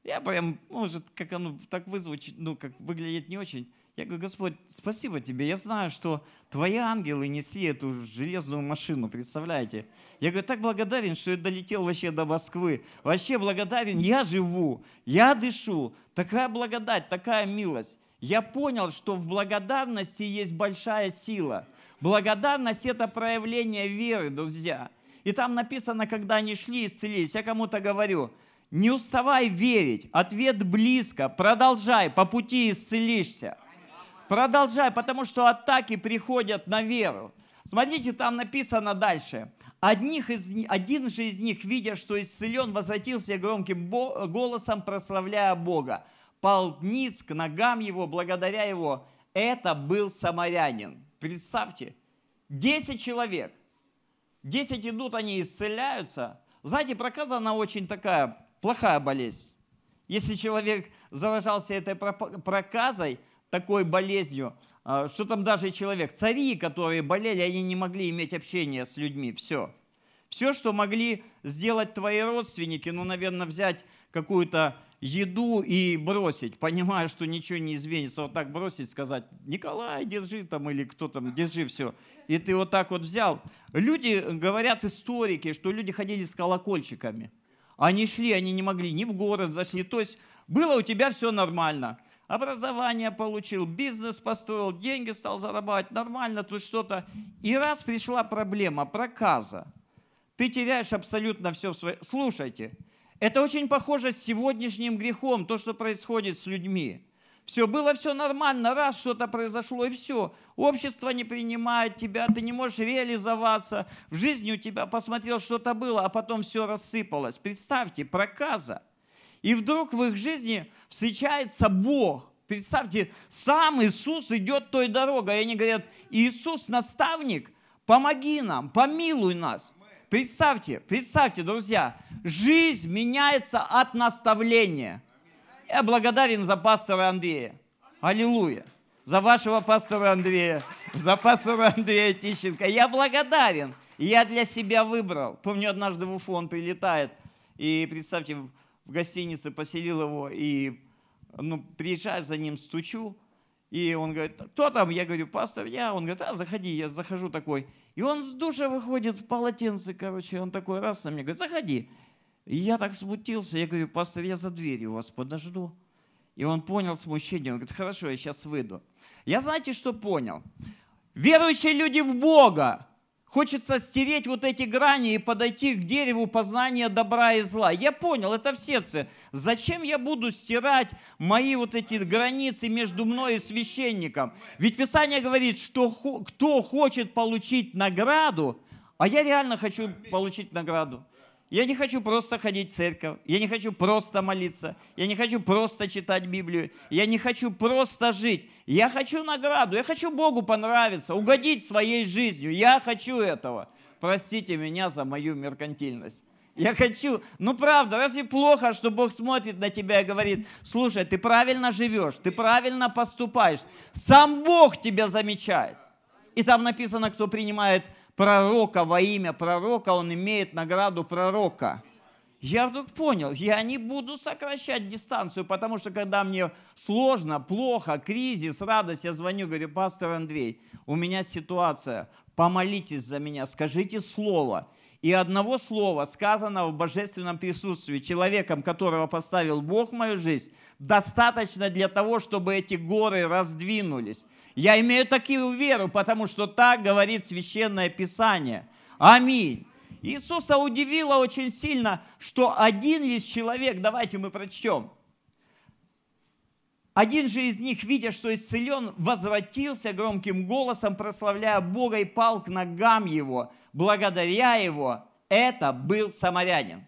я прям, может, как оно так вызвучит, ну, как выглядит не очень, я говорю, Господь, спасибо тебе. Я знаю, что твои ангелы несли эту железную машину, представляете? Я говорю, так благодарен, что я долетел вообще до Москвы. Вообще благодарен, я живу, я дышу. Такая благодать, такая милость. Я понял, что в благодарности есть большая сила. Благодарность – это проявление веры, друзья. И там написано, когда они шли исцелились, я кому-то говорю, не уставай верить, ответ близко, продолжай, по пути исцелишься. Продолжай, потому что атаки приходят на веру. Смотрите, там написано дальше. Одних из, один же из них, видя, что исцелен, возвратился громким голосом, прославляя Бога. Пал вниз к ногам его, благодаря его. Это был самарянин. Представьте, 10 человек. 10 идут, они исцеляются. Знаете, проказа, она очень такая плохая болезнь. Если человек заражался этой проказой, такой болезнью, а, что там даже человек, цари, которые болели, они не могли иметь общение с людьми, все. Все, что могли сделать твои родственники, ну, наверное, взять какую-то еду и бросить, понимая, что ничего не изменится, вот так бросить, сказать, Николай, держи там, или кто там, держи все. И ты вот так вот взял. Люди, говорят историки, что люди ходили с колокольчиками. Они шли, они не могли, ни в город зашли. То есть было у тебя все нормально образование получил, бизнес построил, деньги стал зарабатывать, нормально тут что-то. И раз пришла проблема, проказа, ты теряешь абсолютно все в. Слушайте, это очень похоже с сегодняшним грехом, то, что происходит с людьми. Все, было все нормально, раз что-то произошло, и все. Общество не принимает тебя, ты не можешь реализоваться. В жизни у тебя посмотрел, что-то было, а потом все рассыпалось. Представьте, проказа. И вдруг в их жизни встречается Бог. Представьте, сам Иисус идет той дорогой. И они говорят, Иисус наставник, помоги нам, помилуй нас. Представьте, представьте, друзья, жизнь меняется от наставления. Я благодарен за пастора Андрея. Аллилуйя. За вашего пастора Андрея, за пастора Андрея Тищенко. Я благодарен. Я для себя выбрал. Помню, однажды в Уфу он прилетает. И представьте, в гостинице, поселил его, и ну, приезжаю за ним, стучу, и он говорит, кто там? Я говорю, пастор, я. Он говорит, а, заходи, я захожу такой. И он с душа выходит в полотенце, короче, он такой раз на мне говорит, заходи. И я так смутился, я говорю, пастор, я за дверью вас подожду. И он понял смущение, он говорит, хорошо, я сейчас выйду. Я знаете, что понял? Верующие люди в Бога, Хочется стереть вот эти грани и подойти к дереву познания добра и зла. Я понял, это в сердце. Зачем я буду стирать мои вот эти границы между мной и священником? Ведь Писание говорит, что кто хочет получить награду, а я реально хочу получить награду. Я не хочу просто ходить в церковь, я не хочу просто молиться, я не хочу просто читать Библию, я не хочу просто жить. Я хочу награду, я хочу Богу понравиться, угодить своей жизнью. Я хочу этого. Простите меня за мою меркантильность. Я хочу, ну правда, разве плохо, что Бог смотрит на тебя и говорит, слушай, ты правильно живешь, ты правильно поступаешь. Сам Бог тебя замечает. И там написано, кто принимает пророка во имя пророка, он имеет награду пророка. Я вдруг понял, я не буду сокращать дистанцию, потому что когда мне сложно, плохо, кризис, радость, я звоню, говорю, пастор Андрей, у меня ситуация, помолитесь за меня, скажите слово. И одного слова, сказанного в божественном присутствии человеком, которого поставил Бог в мою жизнь, достаточно для того, чтобы эти горы раздвинулись. Я имею такую веру, потому что так говорит Священное Писание. Аминь. Иисуса удивило очень сильно, что один лишь человек, давайте мы прочтем, один же из них, видя, что исцелен, возвратился громким голосом, прославляя Бога и пал к ногам его, благодаря его. Это был самарянин.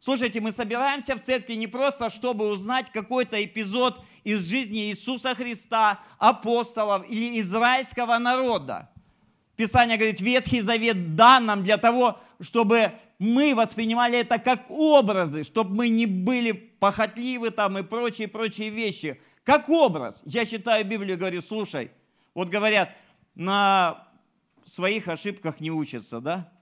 Слушайте, мы собираемся в церкви не просто, чтобы узнать какой-то эпизод из жизни Иисуса Христа, апостолов или израильского народа. Писание говорит, Ветхий Завет дан нам для того, чтобы мы воспринимали это как образы, чтобы мы не были похотливы там и прочие-прочие вещи. Как образ. Я читаю Библию и говорю, слушай, вот говорят, на своих ошибках не учатся, да?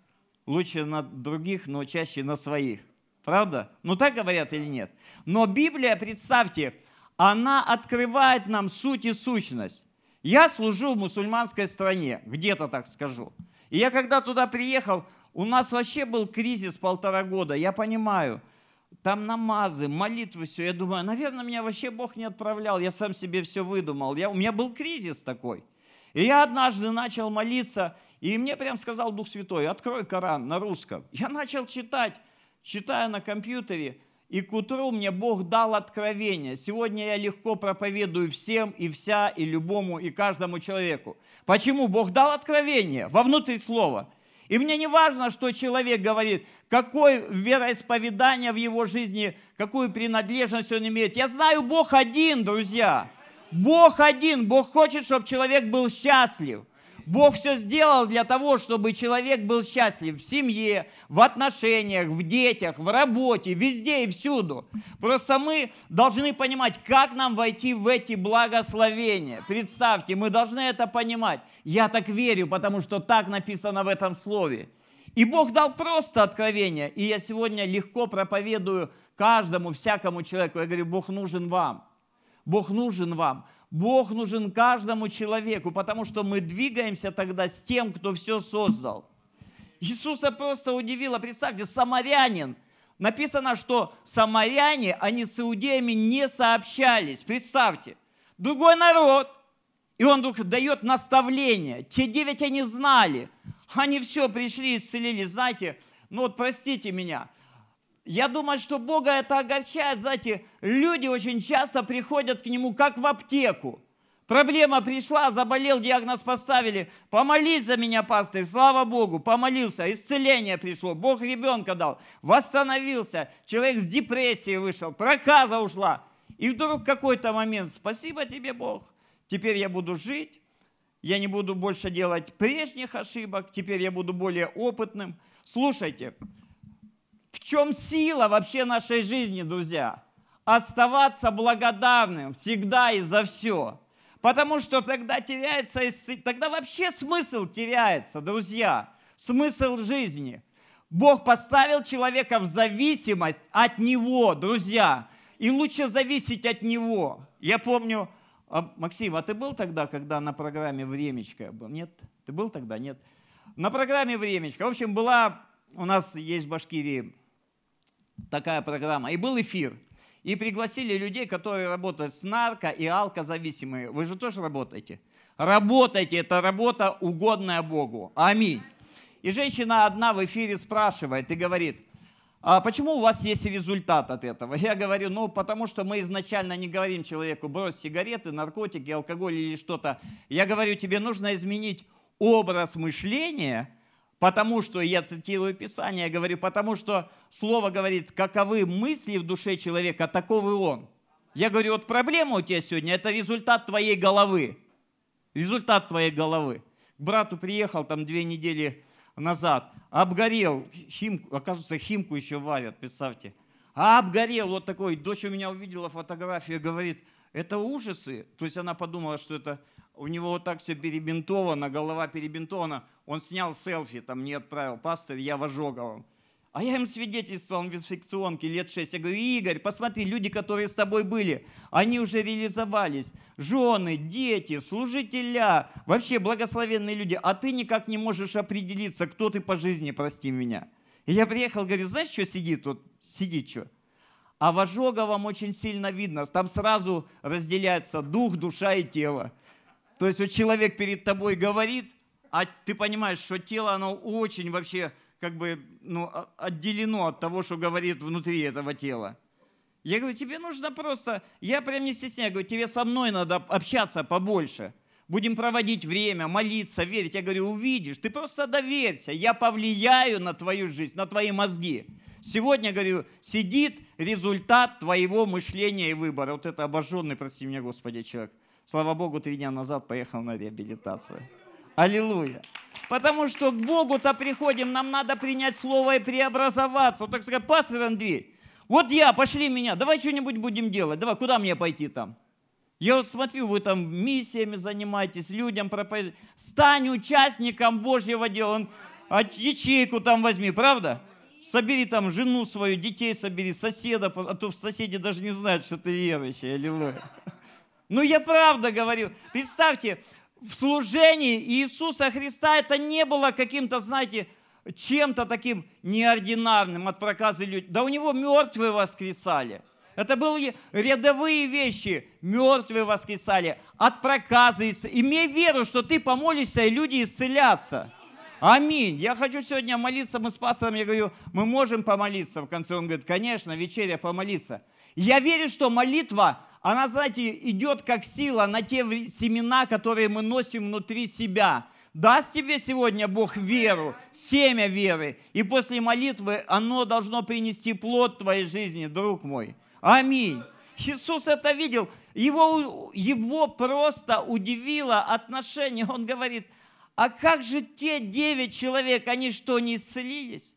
Лучше на других, но чаще на своих. Правда? Ну так говорят или нет? Но Библия, представьте, она открывает нам суть и сущность. Я служу в мусульманской стране, где-то так скажу. И я когда туда приехал, у нас вообще был кризис полтора года, я понимаю. Там намазы, молитвы, все. Я думаю, наверное, меня вообще Бог не отправлял, я сам себе все выдумал. Я, у меня был кризис такой. И я однажды начал молиться, и мне прям сказал Дух Святой, открой Коран на русском. Я начал читать читаю на компьютере, и к утру мне Бог дал откровение. Сегодня я легко проповедую всем и вся, и любому, и каждому человеку. Почему? Бог дал откровение вовнутрь слова. И мне не важно, что человек говорит, какое вероисповедание в его жизни, какую принадлежность он имеет. Я знаю, Бог один, друзья. Бог один. Бог хочет, чтобы человек был счастлив. Бог все сделал для того, чтобы человек был счастлив в семье, в отношениях, в детях, в работе, везде и всюду. Просто мы должны понимать, как нам войти в эти благословения. Представьте, мы должны это понимать. Я так верю, потому что так написано в этом слове. И Бог дал просто откровение. И я сегодня легко проповедую каждому, всякому человеку. Я говорю, Бог нужен вам. Бог нужен вам. Бог нужен каждому человеку, потому что мы двигаемся тогда с тем, кто все создал. Иисуса просто удивило, представьте, самарянин. Написано, что самаряне, они с иудеями не сообщались. Представьте, другой народ, и он дает наставление. Те девять они знали. Они все пришли, исцелились. Знаете, ну вот простите меня, я думаю, что Бога это огорчает. Знаете, люди очень часто приходят к Нему как в аптеку. Проблема пришла, заболел, диагноз поставили. Помолись за меня, пастырь, слава Богу, помолился, исцеление пришло, Бог ребенка дал, восстановился, человек с депрессии вышел, проказа ушла. И вдруг какой-то момент, спасибо тебе, Бог, теперь я буду жить, я не буду больше делать прежних ошибок, теперь я буду более опытным. Слушайте, в чем сила вообще нашей жизни, друзья? Оставаться благодарным всегда и за все. Потому что тогда теряется, тогда вообще смысл теряется, друзья. Смысл жизни. Бог поставил человека в зависимость от Него, друзья. И лучше зависеть от Него. Я помню, а, Максим, а ты был тогда, когда на программе «Времечко» был? Нет? Ты был тогда? Нет? На программе «Времечко». В общем, была, у нас есть в Башкирии такая программа. И был эфир. И пригласили людей, которые работают с нарко- и алкозависимыми. Вы же тоже работаете? Работайте, это работа угодная Богу. Аминь. И женщина одна в эфире спрашивает и говорит, а почему у вас есть результат от этого? Я говорю, ну потому что мы изначально не говорим человеку, брось сигареты, наркотики, алкоголь или что-то. Я говорю, тебе нужно изменить образ мышления, потому что, я цитирую Писание, я говорю, потому что Слово говорит, каковы мысли в душе человека, таковы он. Я говорю, вот проблема у тебя сегодня, это результат твоей головы. Результат твоей головы. К брату приехал там две недели назад, обгорел, химку, оказывается, химку еще варят, представьте. А обгорел вот такой, дочь у меня увидела фотографию, говорит, это ужасы. То есть она подумала, что это у него вот так все перебинтовано, голова перебинтована. Он снял селфи, там мне отправил, пастор, я в ожоговом. А я им свидетельствовал в инфекционке лет шесть. Я говорю, Игорь, посмотри, люди, которые с тобой были, они уже реализовались. Жены, дети, служителя, вообще благословенные люди. А ты никак не можешь определиться, кто ты по жизни, прости меня. И я приехал, говорю, знаешь, что сидит тут? Сидит что? А в ожоговом очень сильно видно. Там сразу разделяется дух, душа и тело. То есть вот человек перед тобой говорит, а ты понимаешь, что тело, оно очень вообще как бы ну, отделено от того, что говорит внутри этого тела. Я говорю, тебе нужно просто, я прям не стесняюсь, говорю, тебе со мной надо общаться побольше. Будем проводить время, молиться, верить. Я говорю, увидишь, ты просто доверься, я повлияю на твою жизнь, на твои мозги. Сегодня, говорю, сидит результат твоего мышления и выбора. Вот это обожженный, прости меня, Господи, человек. Слава Богу, три дня назад поехал на реабилитацию. Аллилуйя. Потому что к Богу-то приходим, нам надо принять Слово и преобразоваться. Вот так сказать, пастор Андрей, вот я, пошли меня, давай что-нибудь будем делать, давай, куда мне пойти там? Я вот смотрю, вы там миссиями занимаетесь, людям проповедуете. Стань участником Божьего дела. Он, а ячейку там возьми, правда? Собери там жену свою, детей собери, соседа, а то соседи даже не знают, что ты верующий. Аллилуйя. Ну, я правда говорю. Представьте, в служении Иисуса Христа это не было каким-то, знаете, чем-то таким неординарным от проказа людей. Да у него мертвые воскресали. Это были рядовые вещи. Мертвые воскресали от проказа. Имей веру, что ты помолишься, и люди исцелятся. Аминь. Я хочу сегодня молиться. Мы с пастором, я говорю, мы можем помолиться. В конце он говорит, конечно, вечеря помолиться. Я верю, что молитва, она, знаете, идет как сила на те семена, которые мы носим внутри себя. Даст тебе сегодня Бог веру, семя веры, и после молитвы оно должно принести плод твоей жизни, друг мой. Аминь. Иисус это видел. Его, его просто удивило отношение. Он говорит, а как же те девять человек, они что, не исцелились?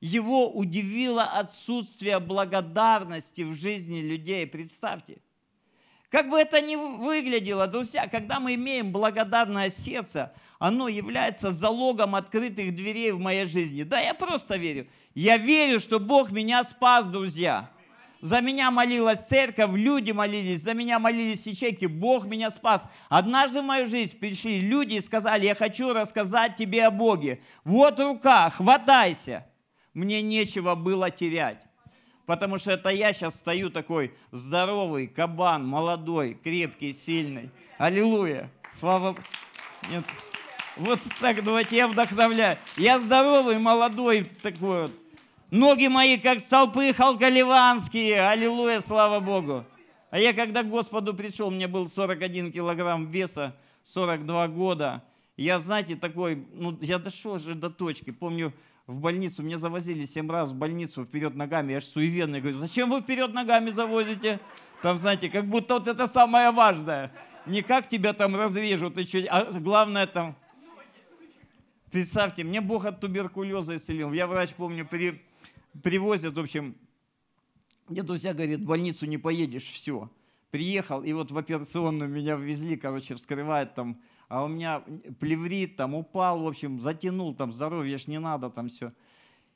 Его удивило отсутствие благодарности в жизни людей. Представьте. Как бы это ни выглядело, друзья, когда мы имеем благодарное сердце, оно является залогом открытых дверей в моей жизни. Да, я просто верю. Я верю, что Бог меня спас, друзья. За меня молилась церковь, люди молились, за меня молились ячейки, Бог меня спас. Однажды в мою жизнь пришли люди и сказали, я хочу рассказать тебе о Боге. Вот рука, хватайся мне нечего было терять. Потому что это я сейчас стою такой здоровый, кабан, молодой, крепкий, сильный. Аллилуйя. Слава... Нет. Вот так, давайте я вдохновляю. Я здоровый, молодой такой вот. Ноги мои, как столпы халкаливанские. Аллилуйя, слава Богу. А я когда к Господу пришел, мне был 41 килограмм веса, 42 года. Я, знаете, такой, ну, я дошел же до точки. Помню, в больницу, мне завозили семь раз в больницу вперед ногами, я же суеверный, говорю, зачем вы вперед ногами завозите? Там, знаете, как будто вот это самое важное. Не как тебя там разрежут, и что, а главное там... Представьте, мне Бог от туберкулеза исцелил. Я врач, помню, при, привозят, в общем, мне друзья говорят, в больницу не поедешь, все. Приехал, и вот в операционную меня ввезли, короче, вскрывает там а у меня плеврит там упал, в общем, затянул, там здоровье ж не надо, там все.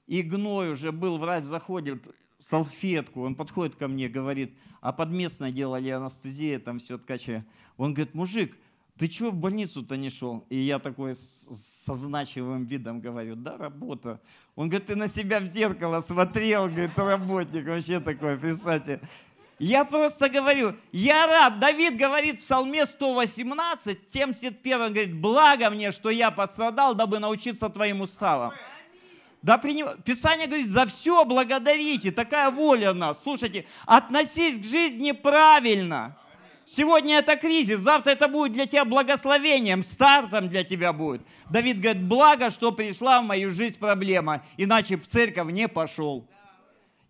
И гной уже был, врач заходит, салфетку, он подходит ко мне, говорит, а под местной делали анестезия, там все ткачи. Он говорит, мужик, ты чего в больницу-то не шел? И я такой со значимым видом говорю, да, работа. Он говорит, ты на себя в зеркало смотрел, говорит, работник вообще такой, представьте. Я просто говорю, я рад. Давид говорит в Псалме 118, 71, он говорит, благо мне, что я пострадал, дабы научиться твоим уставам. Да, Писание говорит, за все благодарите, такая воля нас. Слушайте, относись к жизни правильно. Сегодня это кризис, завтра это будет для тебя благословением, стартом для тебя будет. Давид говорит, благо, что пришла в мою жизнь проблема, иначе в церковь не пошел.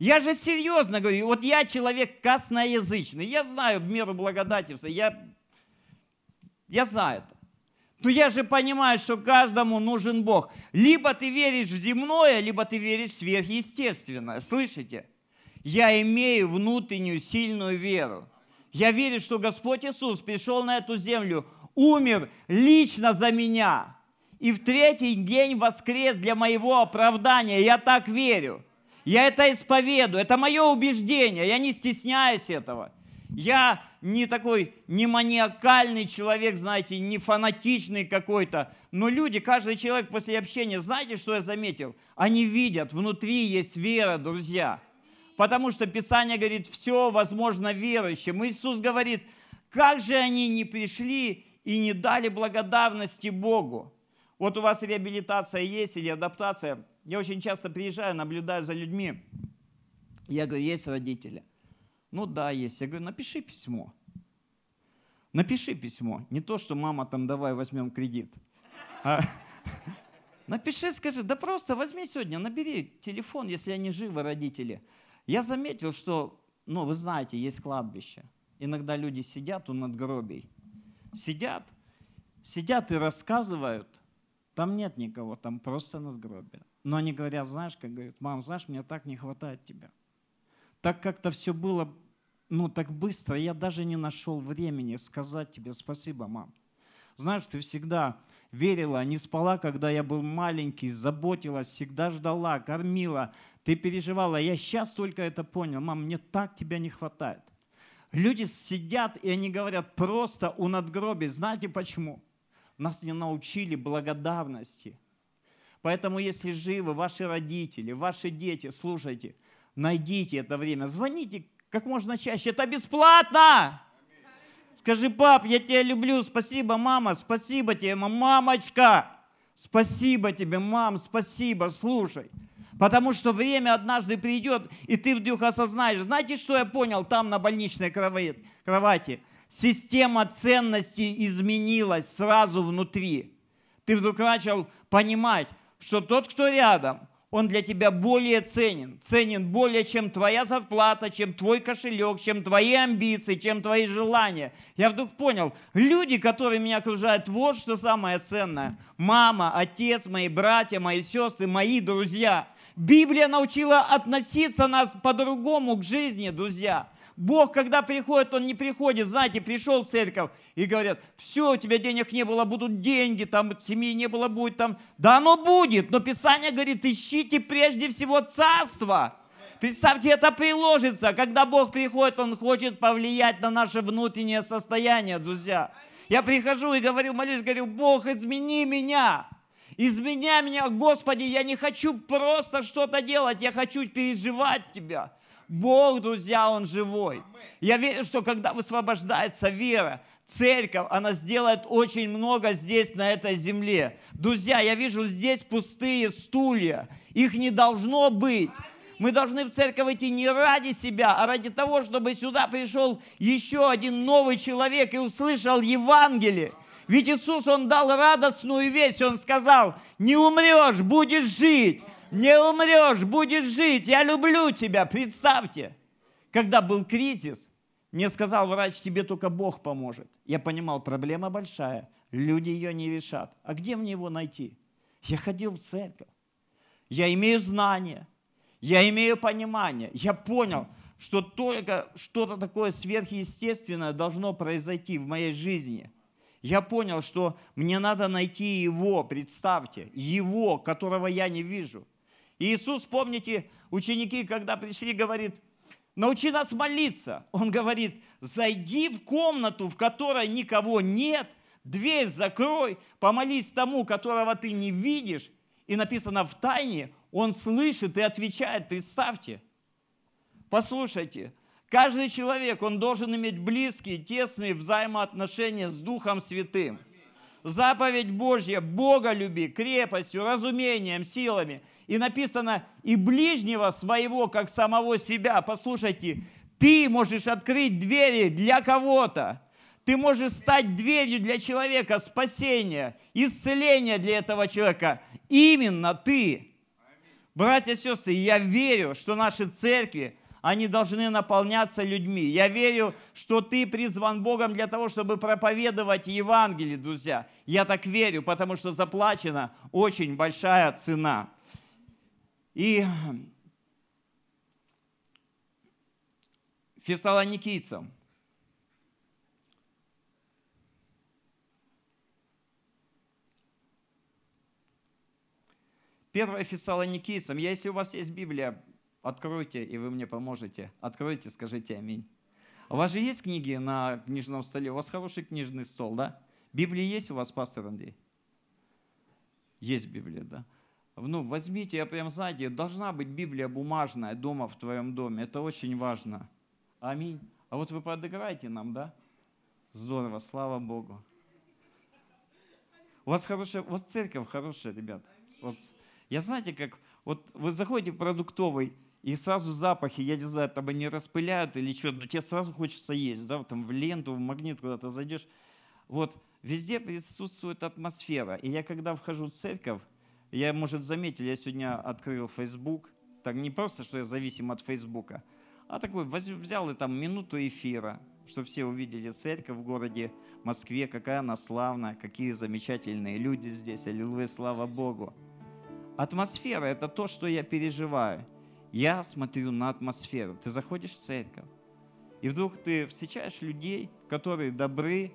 Я же серьезно говорю, вот я человек косноязычный, я знаю меру благодати, я, я знаю это. Но я же понимаю, что каждому нужен Бог. Либо ты веришь в земное, либо ты веришь в сверхъестественное. Слышите? Я имею внутреннюю сильную веру. Я верю, что Господь Иисус пришел на эту землю, умер лично за меня. И в третий день воскрес для моего оправдания. Я так верю. Я это исповедую. Это мое убеждение. Я не стесняюсь этого. Я не такой, не маниакальный человек, знаете, не фанатичный какой-то. Но люди, каждый человек после общения, знаете, что я заметил? Они видят, внутри есть вера, друзья. Потому что Писание говорит, все возможно верующим. Иисус говорит, как же они не пришли и не дали благодарности Богу. Вот у вас реабилитация есть или адаптация. Я очень часто приезжаю, наблюдаю за людьми. Я говорю, есть родители. Ну да, есть. Я говорю, напиши письмо. Напиши письмо. Не то, что мама там давай возьмем кредит. А, напиши, скажи, да просто возьми сегодня, набери телефон, если они живы, родители. Я заметил, что, ну, вы знаете, есть кладбище. Иногда люди сидят у надгробий. Сидят, сидят и рассказывают. Там нет никого, там просто надгробие. Но они говорят, знаешь, как говорят, мам, знаешь, мне так не хватает тебя. Так как-то все было, ну, так быстро, я даже не нашел времени сказать тебе спасибо, мам. Знаешь, ты всегда верила, не спала, когда я был маленький, заботилась, всегда ждала, кормила, ты переживала. Я сейчас только это понял. Мам, мне так тебя не хватает. Люди сидят, и они говорят просто у надгробия. Знаете почему? Нас не научили благодарности. Поэтому, если живы ваши родители, ваши дети, слушайте, найдите это время, звоните как можно чаще. Это бесплатно! Скажи, пап, я тебя люблю, спасибо, мама, спасибо тебе, мамочка, спасибо тебе, мам, спасибо, слушай. Потому что время однажды придет, и ты вдруг осознаешь. Знаете, что я понял там на больничной кровати? Система ценностей изменилась сразу внутри. Ты вдруг начал понимать, что тот, кто рядом, он для тебя более ценен. Ценен более, чем твоя зарплата, чем твой кошелек, чем твои амбиции, чем твои желания. Я вдруг понял, люди, которые меня окружают, вот что самое ценное. Мама, отец, мои братья, мои сестры, мои друзья – Библия научила относиться нас по-другому к жизни, друзья. Бог, когда приходит, Он не приходит, знаете, пришел в церковь и говорят, все, у тебя денег не было, будут деньги, там семьи не было, будет там. Да оно будет, но Писание говорит, ищите прежде всего царство. Представьте, это приложится. Когда Бог приходит, Он хочет повлиять на наше внутреннее состояние, друзья. Я прихожу и говорю, молюсь, говорю, Бог, измени меня. Изменяй меня, Господи, я не хочу просто что-то делать, я хочу переживать Тебя. Бог, друзья, Он живой. Я верю, что когда высвобождается вера, церковь, она сделает очень много здесь, на этой земле. Друзья, я вижу здесь пустые стулья. Их не должно быть. Мы должны в церковь идти не ради себя, а ради того, чтобы сюда пришел еще один новый человек и услышал Евангелие. Ведь Иисус, Он дал радостную весть. Он сказал, не умрешь, будешь жить. Не умрешь, будешь жить. Я люблю тебя. Представьте, когда был кризис, мне сказал врач, тебе только Бог поможет. Я понимал, проблема большая. Люди ее не решат. А где мне его найти? Я ходил в церковь. Я имею знания. Я имею понимание. Я понял, что только что-то такое сверхъестественное должно произойти в моей жизни – я понял, что мне надо найти Его, представьте, Его, которого я не вижу. Иисус, помните, ученики, когда пришли, говорит, научи нас молиться. Он говорит, зайди в комнату, в которой никого нет, Дверь закрой, помолись тому, которого ты не видишь. И написано в тайне, он слышит и отвечает. Представьте. Послушайте, каждый человек, он должен иметь близкие, тесные взаимоотношения с Духом Святым. Заповедь Божья, Бога люби, крепостью, разумением, силами. И написано, и ближнего своего, как самого себя. Послушайте, ты можешь открыть двери для кого-то. Ты можешь стать дверью для человека спасения, исцеления для этого человека. Именно ты. Братья и сестры, я верю, что наши церкви, они должны наполняться людьми. Я верю, что ты призван Богом для того, чтобы проповедовать Евангелие, друзья. Я так верю, потому что заплачена очень большая цена. И фессалоникийцам. Первое фессалоникийцам. Если у вас есть Библия, откройте, и вы мне поможете. Откройте, скажите аминь. У вас же есть книги на книжном столе? У вас хороший книжный стол, да? Библия есть у вас, пастор Андрей? Есть Библия, да? Ну, возьмите, я прям, знаете, должна быть Библия бумажная дома в твоем доме. Это очень важно. Аминь. А вот вы подыграете нам, да? Здорово, слава Богу. У вас хорошая, у вас церковь хорошая, ребят. Вот, я знаете, как, вот вы заходите в продуктовый, и сразу запахи, я не знаю, там они распыляют или что, но тебе сразу хочется есть, да, там в ленту, в магнит куда-то зайдешь. Вот, везде присутствует атмосфера. И я когда вхожу в церковь, я, может, заметил, я сегодня открыл Facebook, так не просто, что я зависим от Фейсбука, а такой взял и там минуту эфира, чтобы все увидели церковь в городе Москве, какая она славная, какие замечательные люди здесь. Аллилуйя, слава Богу. Атмосфера – это то, что я переживаю. Я смотрю на атмосферу. Ты заходишь в церковь, и вдруг ты встречаешь людей, которые добры,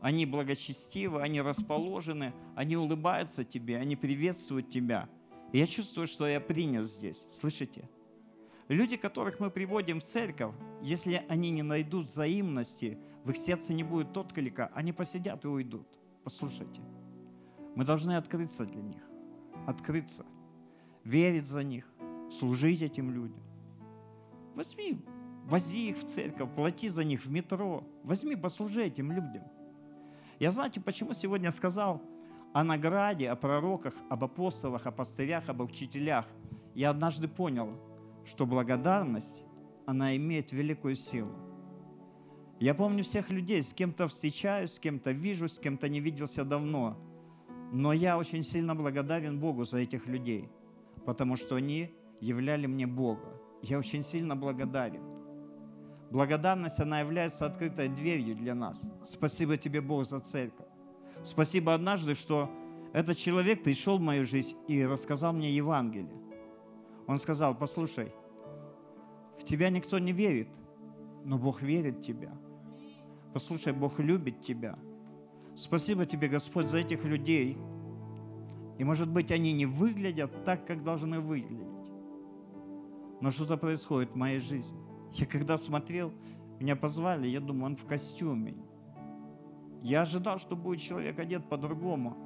они благочестивы, они расположены, они улыбаются тебе, они приветствуют тебя. И я чувствую, что я принят здесь. Слышите? Люди, которых мы приводим в церковь, если они не найдут взаимности, в их сердце не будет отклика, они посидят и уйдут. Послушайте, мы должны открыться для них, открыться, верить за них, служить этим людям. Возьми, вози их в церковь, плати за них в метро, возьми, послужи этим людям. Я знаете, почему сегодня сказал о награде, о пророках, об апостолах, о пастырях, об учителях. Я однажды понял – что благодарность, она имеет великую силу. Я помню всех людей, с кем-то встречаюсь, с кем-то вижу, с кем-то не виделся давно. Но я очень сильно благодарен Богу за этих людей, потому что они являли мне Бога. Я очень сильно благодарен. Благодарность, она является открытой дверью для нас. Спасибо тебе, Бог, за церковь. Спасибо однажды, что этот человек пришел в мою жизнь и рассказал мне Евангелие. Он сказал, послушай, в тебя никто не верит, но Бог верит в тебя. Послушай, Бог любит тебя. Спасибо тебе, Господь, за этих людей. И, может быть, они не выглядят так, как должны выглядеть. Но что-то происходит в моей жизни. Я когда смотрел, меня позвали, я думаю, он в костюме. Я ожидал, что будет человек одет по-другому.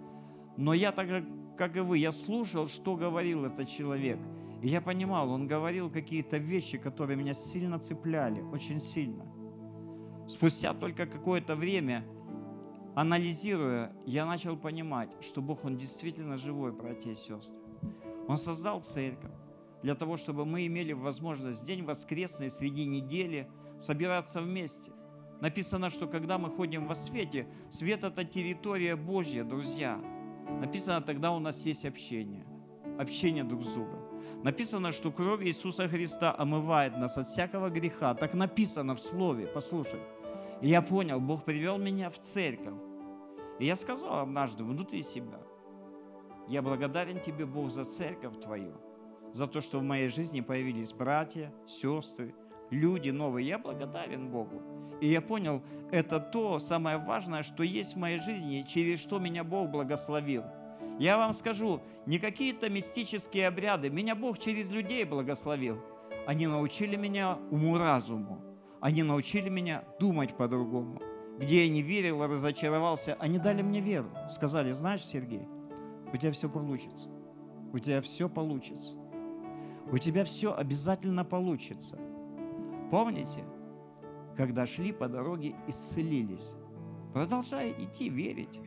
Но я так же, как и вы, я слушал, что говорил этот человек – и я понимал, он говорил какие-то вещи, которые меня сильно цепляли, очень сильно. Спустя только какое-то время, анализируя, я начал понимать, что Бог, Он действительно живой, братья и сестры. Он создал церковь для того, чтобы мы имели возможность день воскресный среди недели собираться вместе. Написано, что когда мы ходим во свете, свет – это территория Божья, друзья. Написано, тогда у нас есть общение, общение друг с другом. Написано, что кровь Иисуса Христа омывает нас от всякого греха. Так написано в Слове, послушай. И я понял, Бог привел меня в церковь. И я сказал однажды внутри себя, я благодарен тебе, Бог, за церковь твою, за то, что в моей жизни появились братья, сестры, люди новые. Я благодарен Богу. И я понял, это то самое важное, что есть в моей жизни, через что меня Бог благословил – я вам скажу, не какие-то мистические обряды. Меня Бог через людей благословил. Они научили меня уму-разуму. Они научили меня думать по-другому. где я не верил, разочаровался, они дали мне веру. Сказали, знаешь, Сергей, у тебя все получится. У тебя все получится. У тебя все обязательно получится. Помните, когда шли по дороге, исцелились. Продолжай идти верить.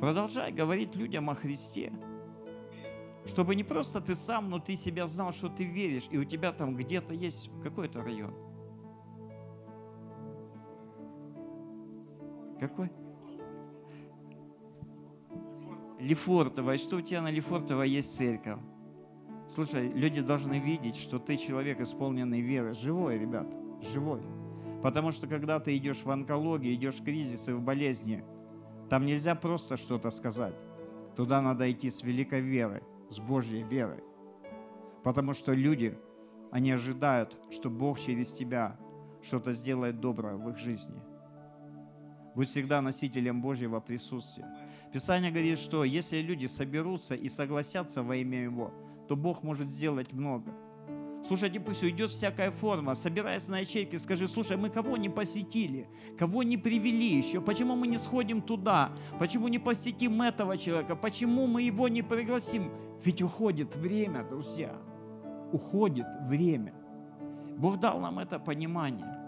Продолжай говорить людям о Христе. Чтобы не просто ты сам, но ты себя знал, что ты веришь, и у тебя там где-то есть какой-то район. Какой? Лефортово. Что у тебя на Лефортово есть церковь? Слушай, люди должны видеть, что ты человек, исполненный веры. Живой, ребят, живой. Потому что когда ты идешь в онкологию, идешь в кризисы, в болезни, там нельзя просто что-то сказать. Туда надо идти с великой верой, с Божьей верой. Потому что люди, они ожидают, что Бог через тебя что-то сделает доброе в их жизни. Будь всегда носителем Божьего присутствия. Писание говорит, что если люди соберутся и согласятся во имя Его, то Бог может сделать много. Слушайте, пусть уйдет всякая форма. Собираясь на ячейке, скажи, слушай, мы кого не посетили? Кого не привели еще? Почему мы не сходим туда? Почему не посетим этого человека? Почему мы его не пригласим? Ведь уходит время, друзья. Уходит время. Бог дал нам это понимание.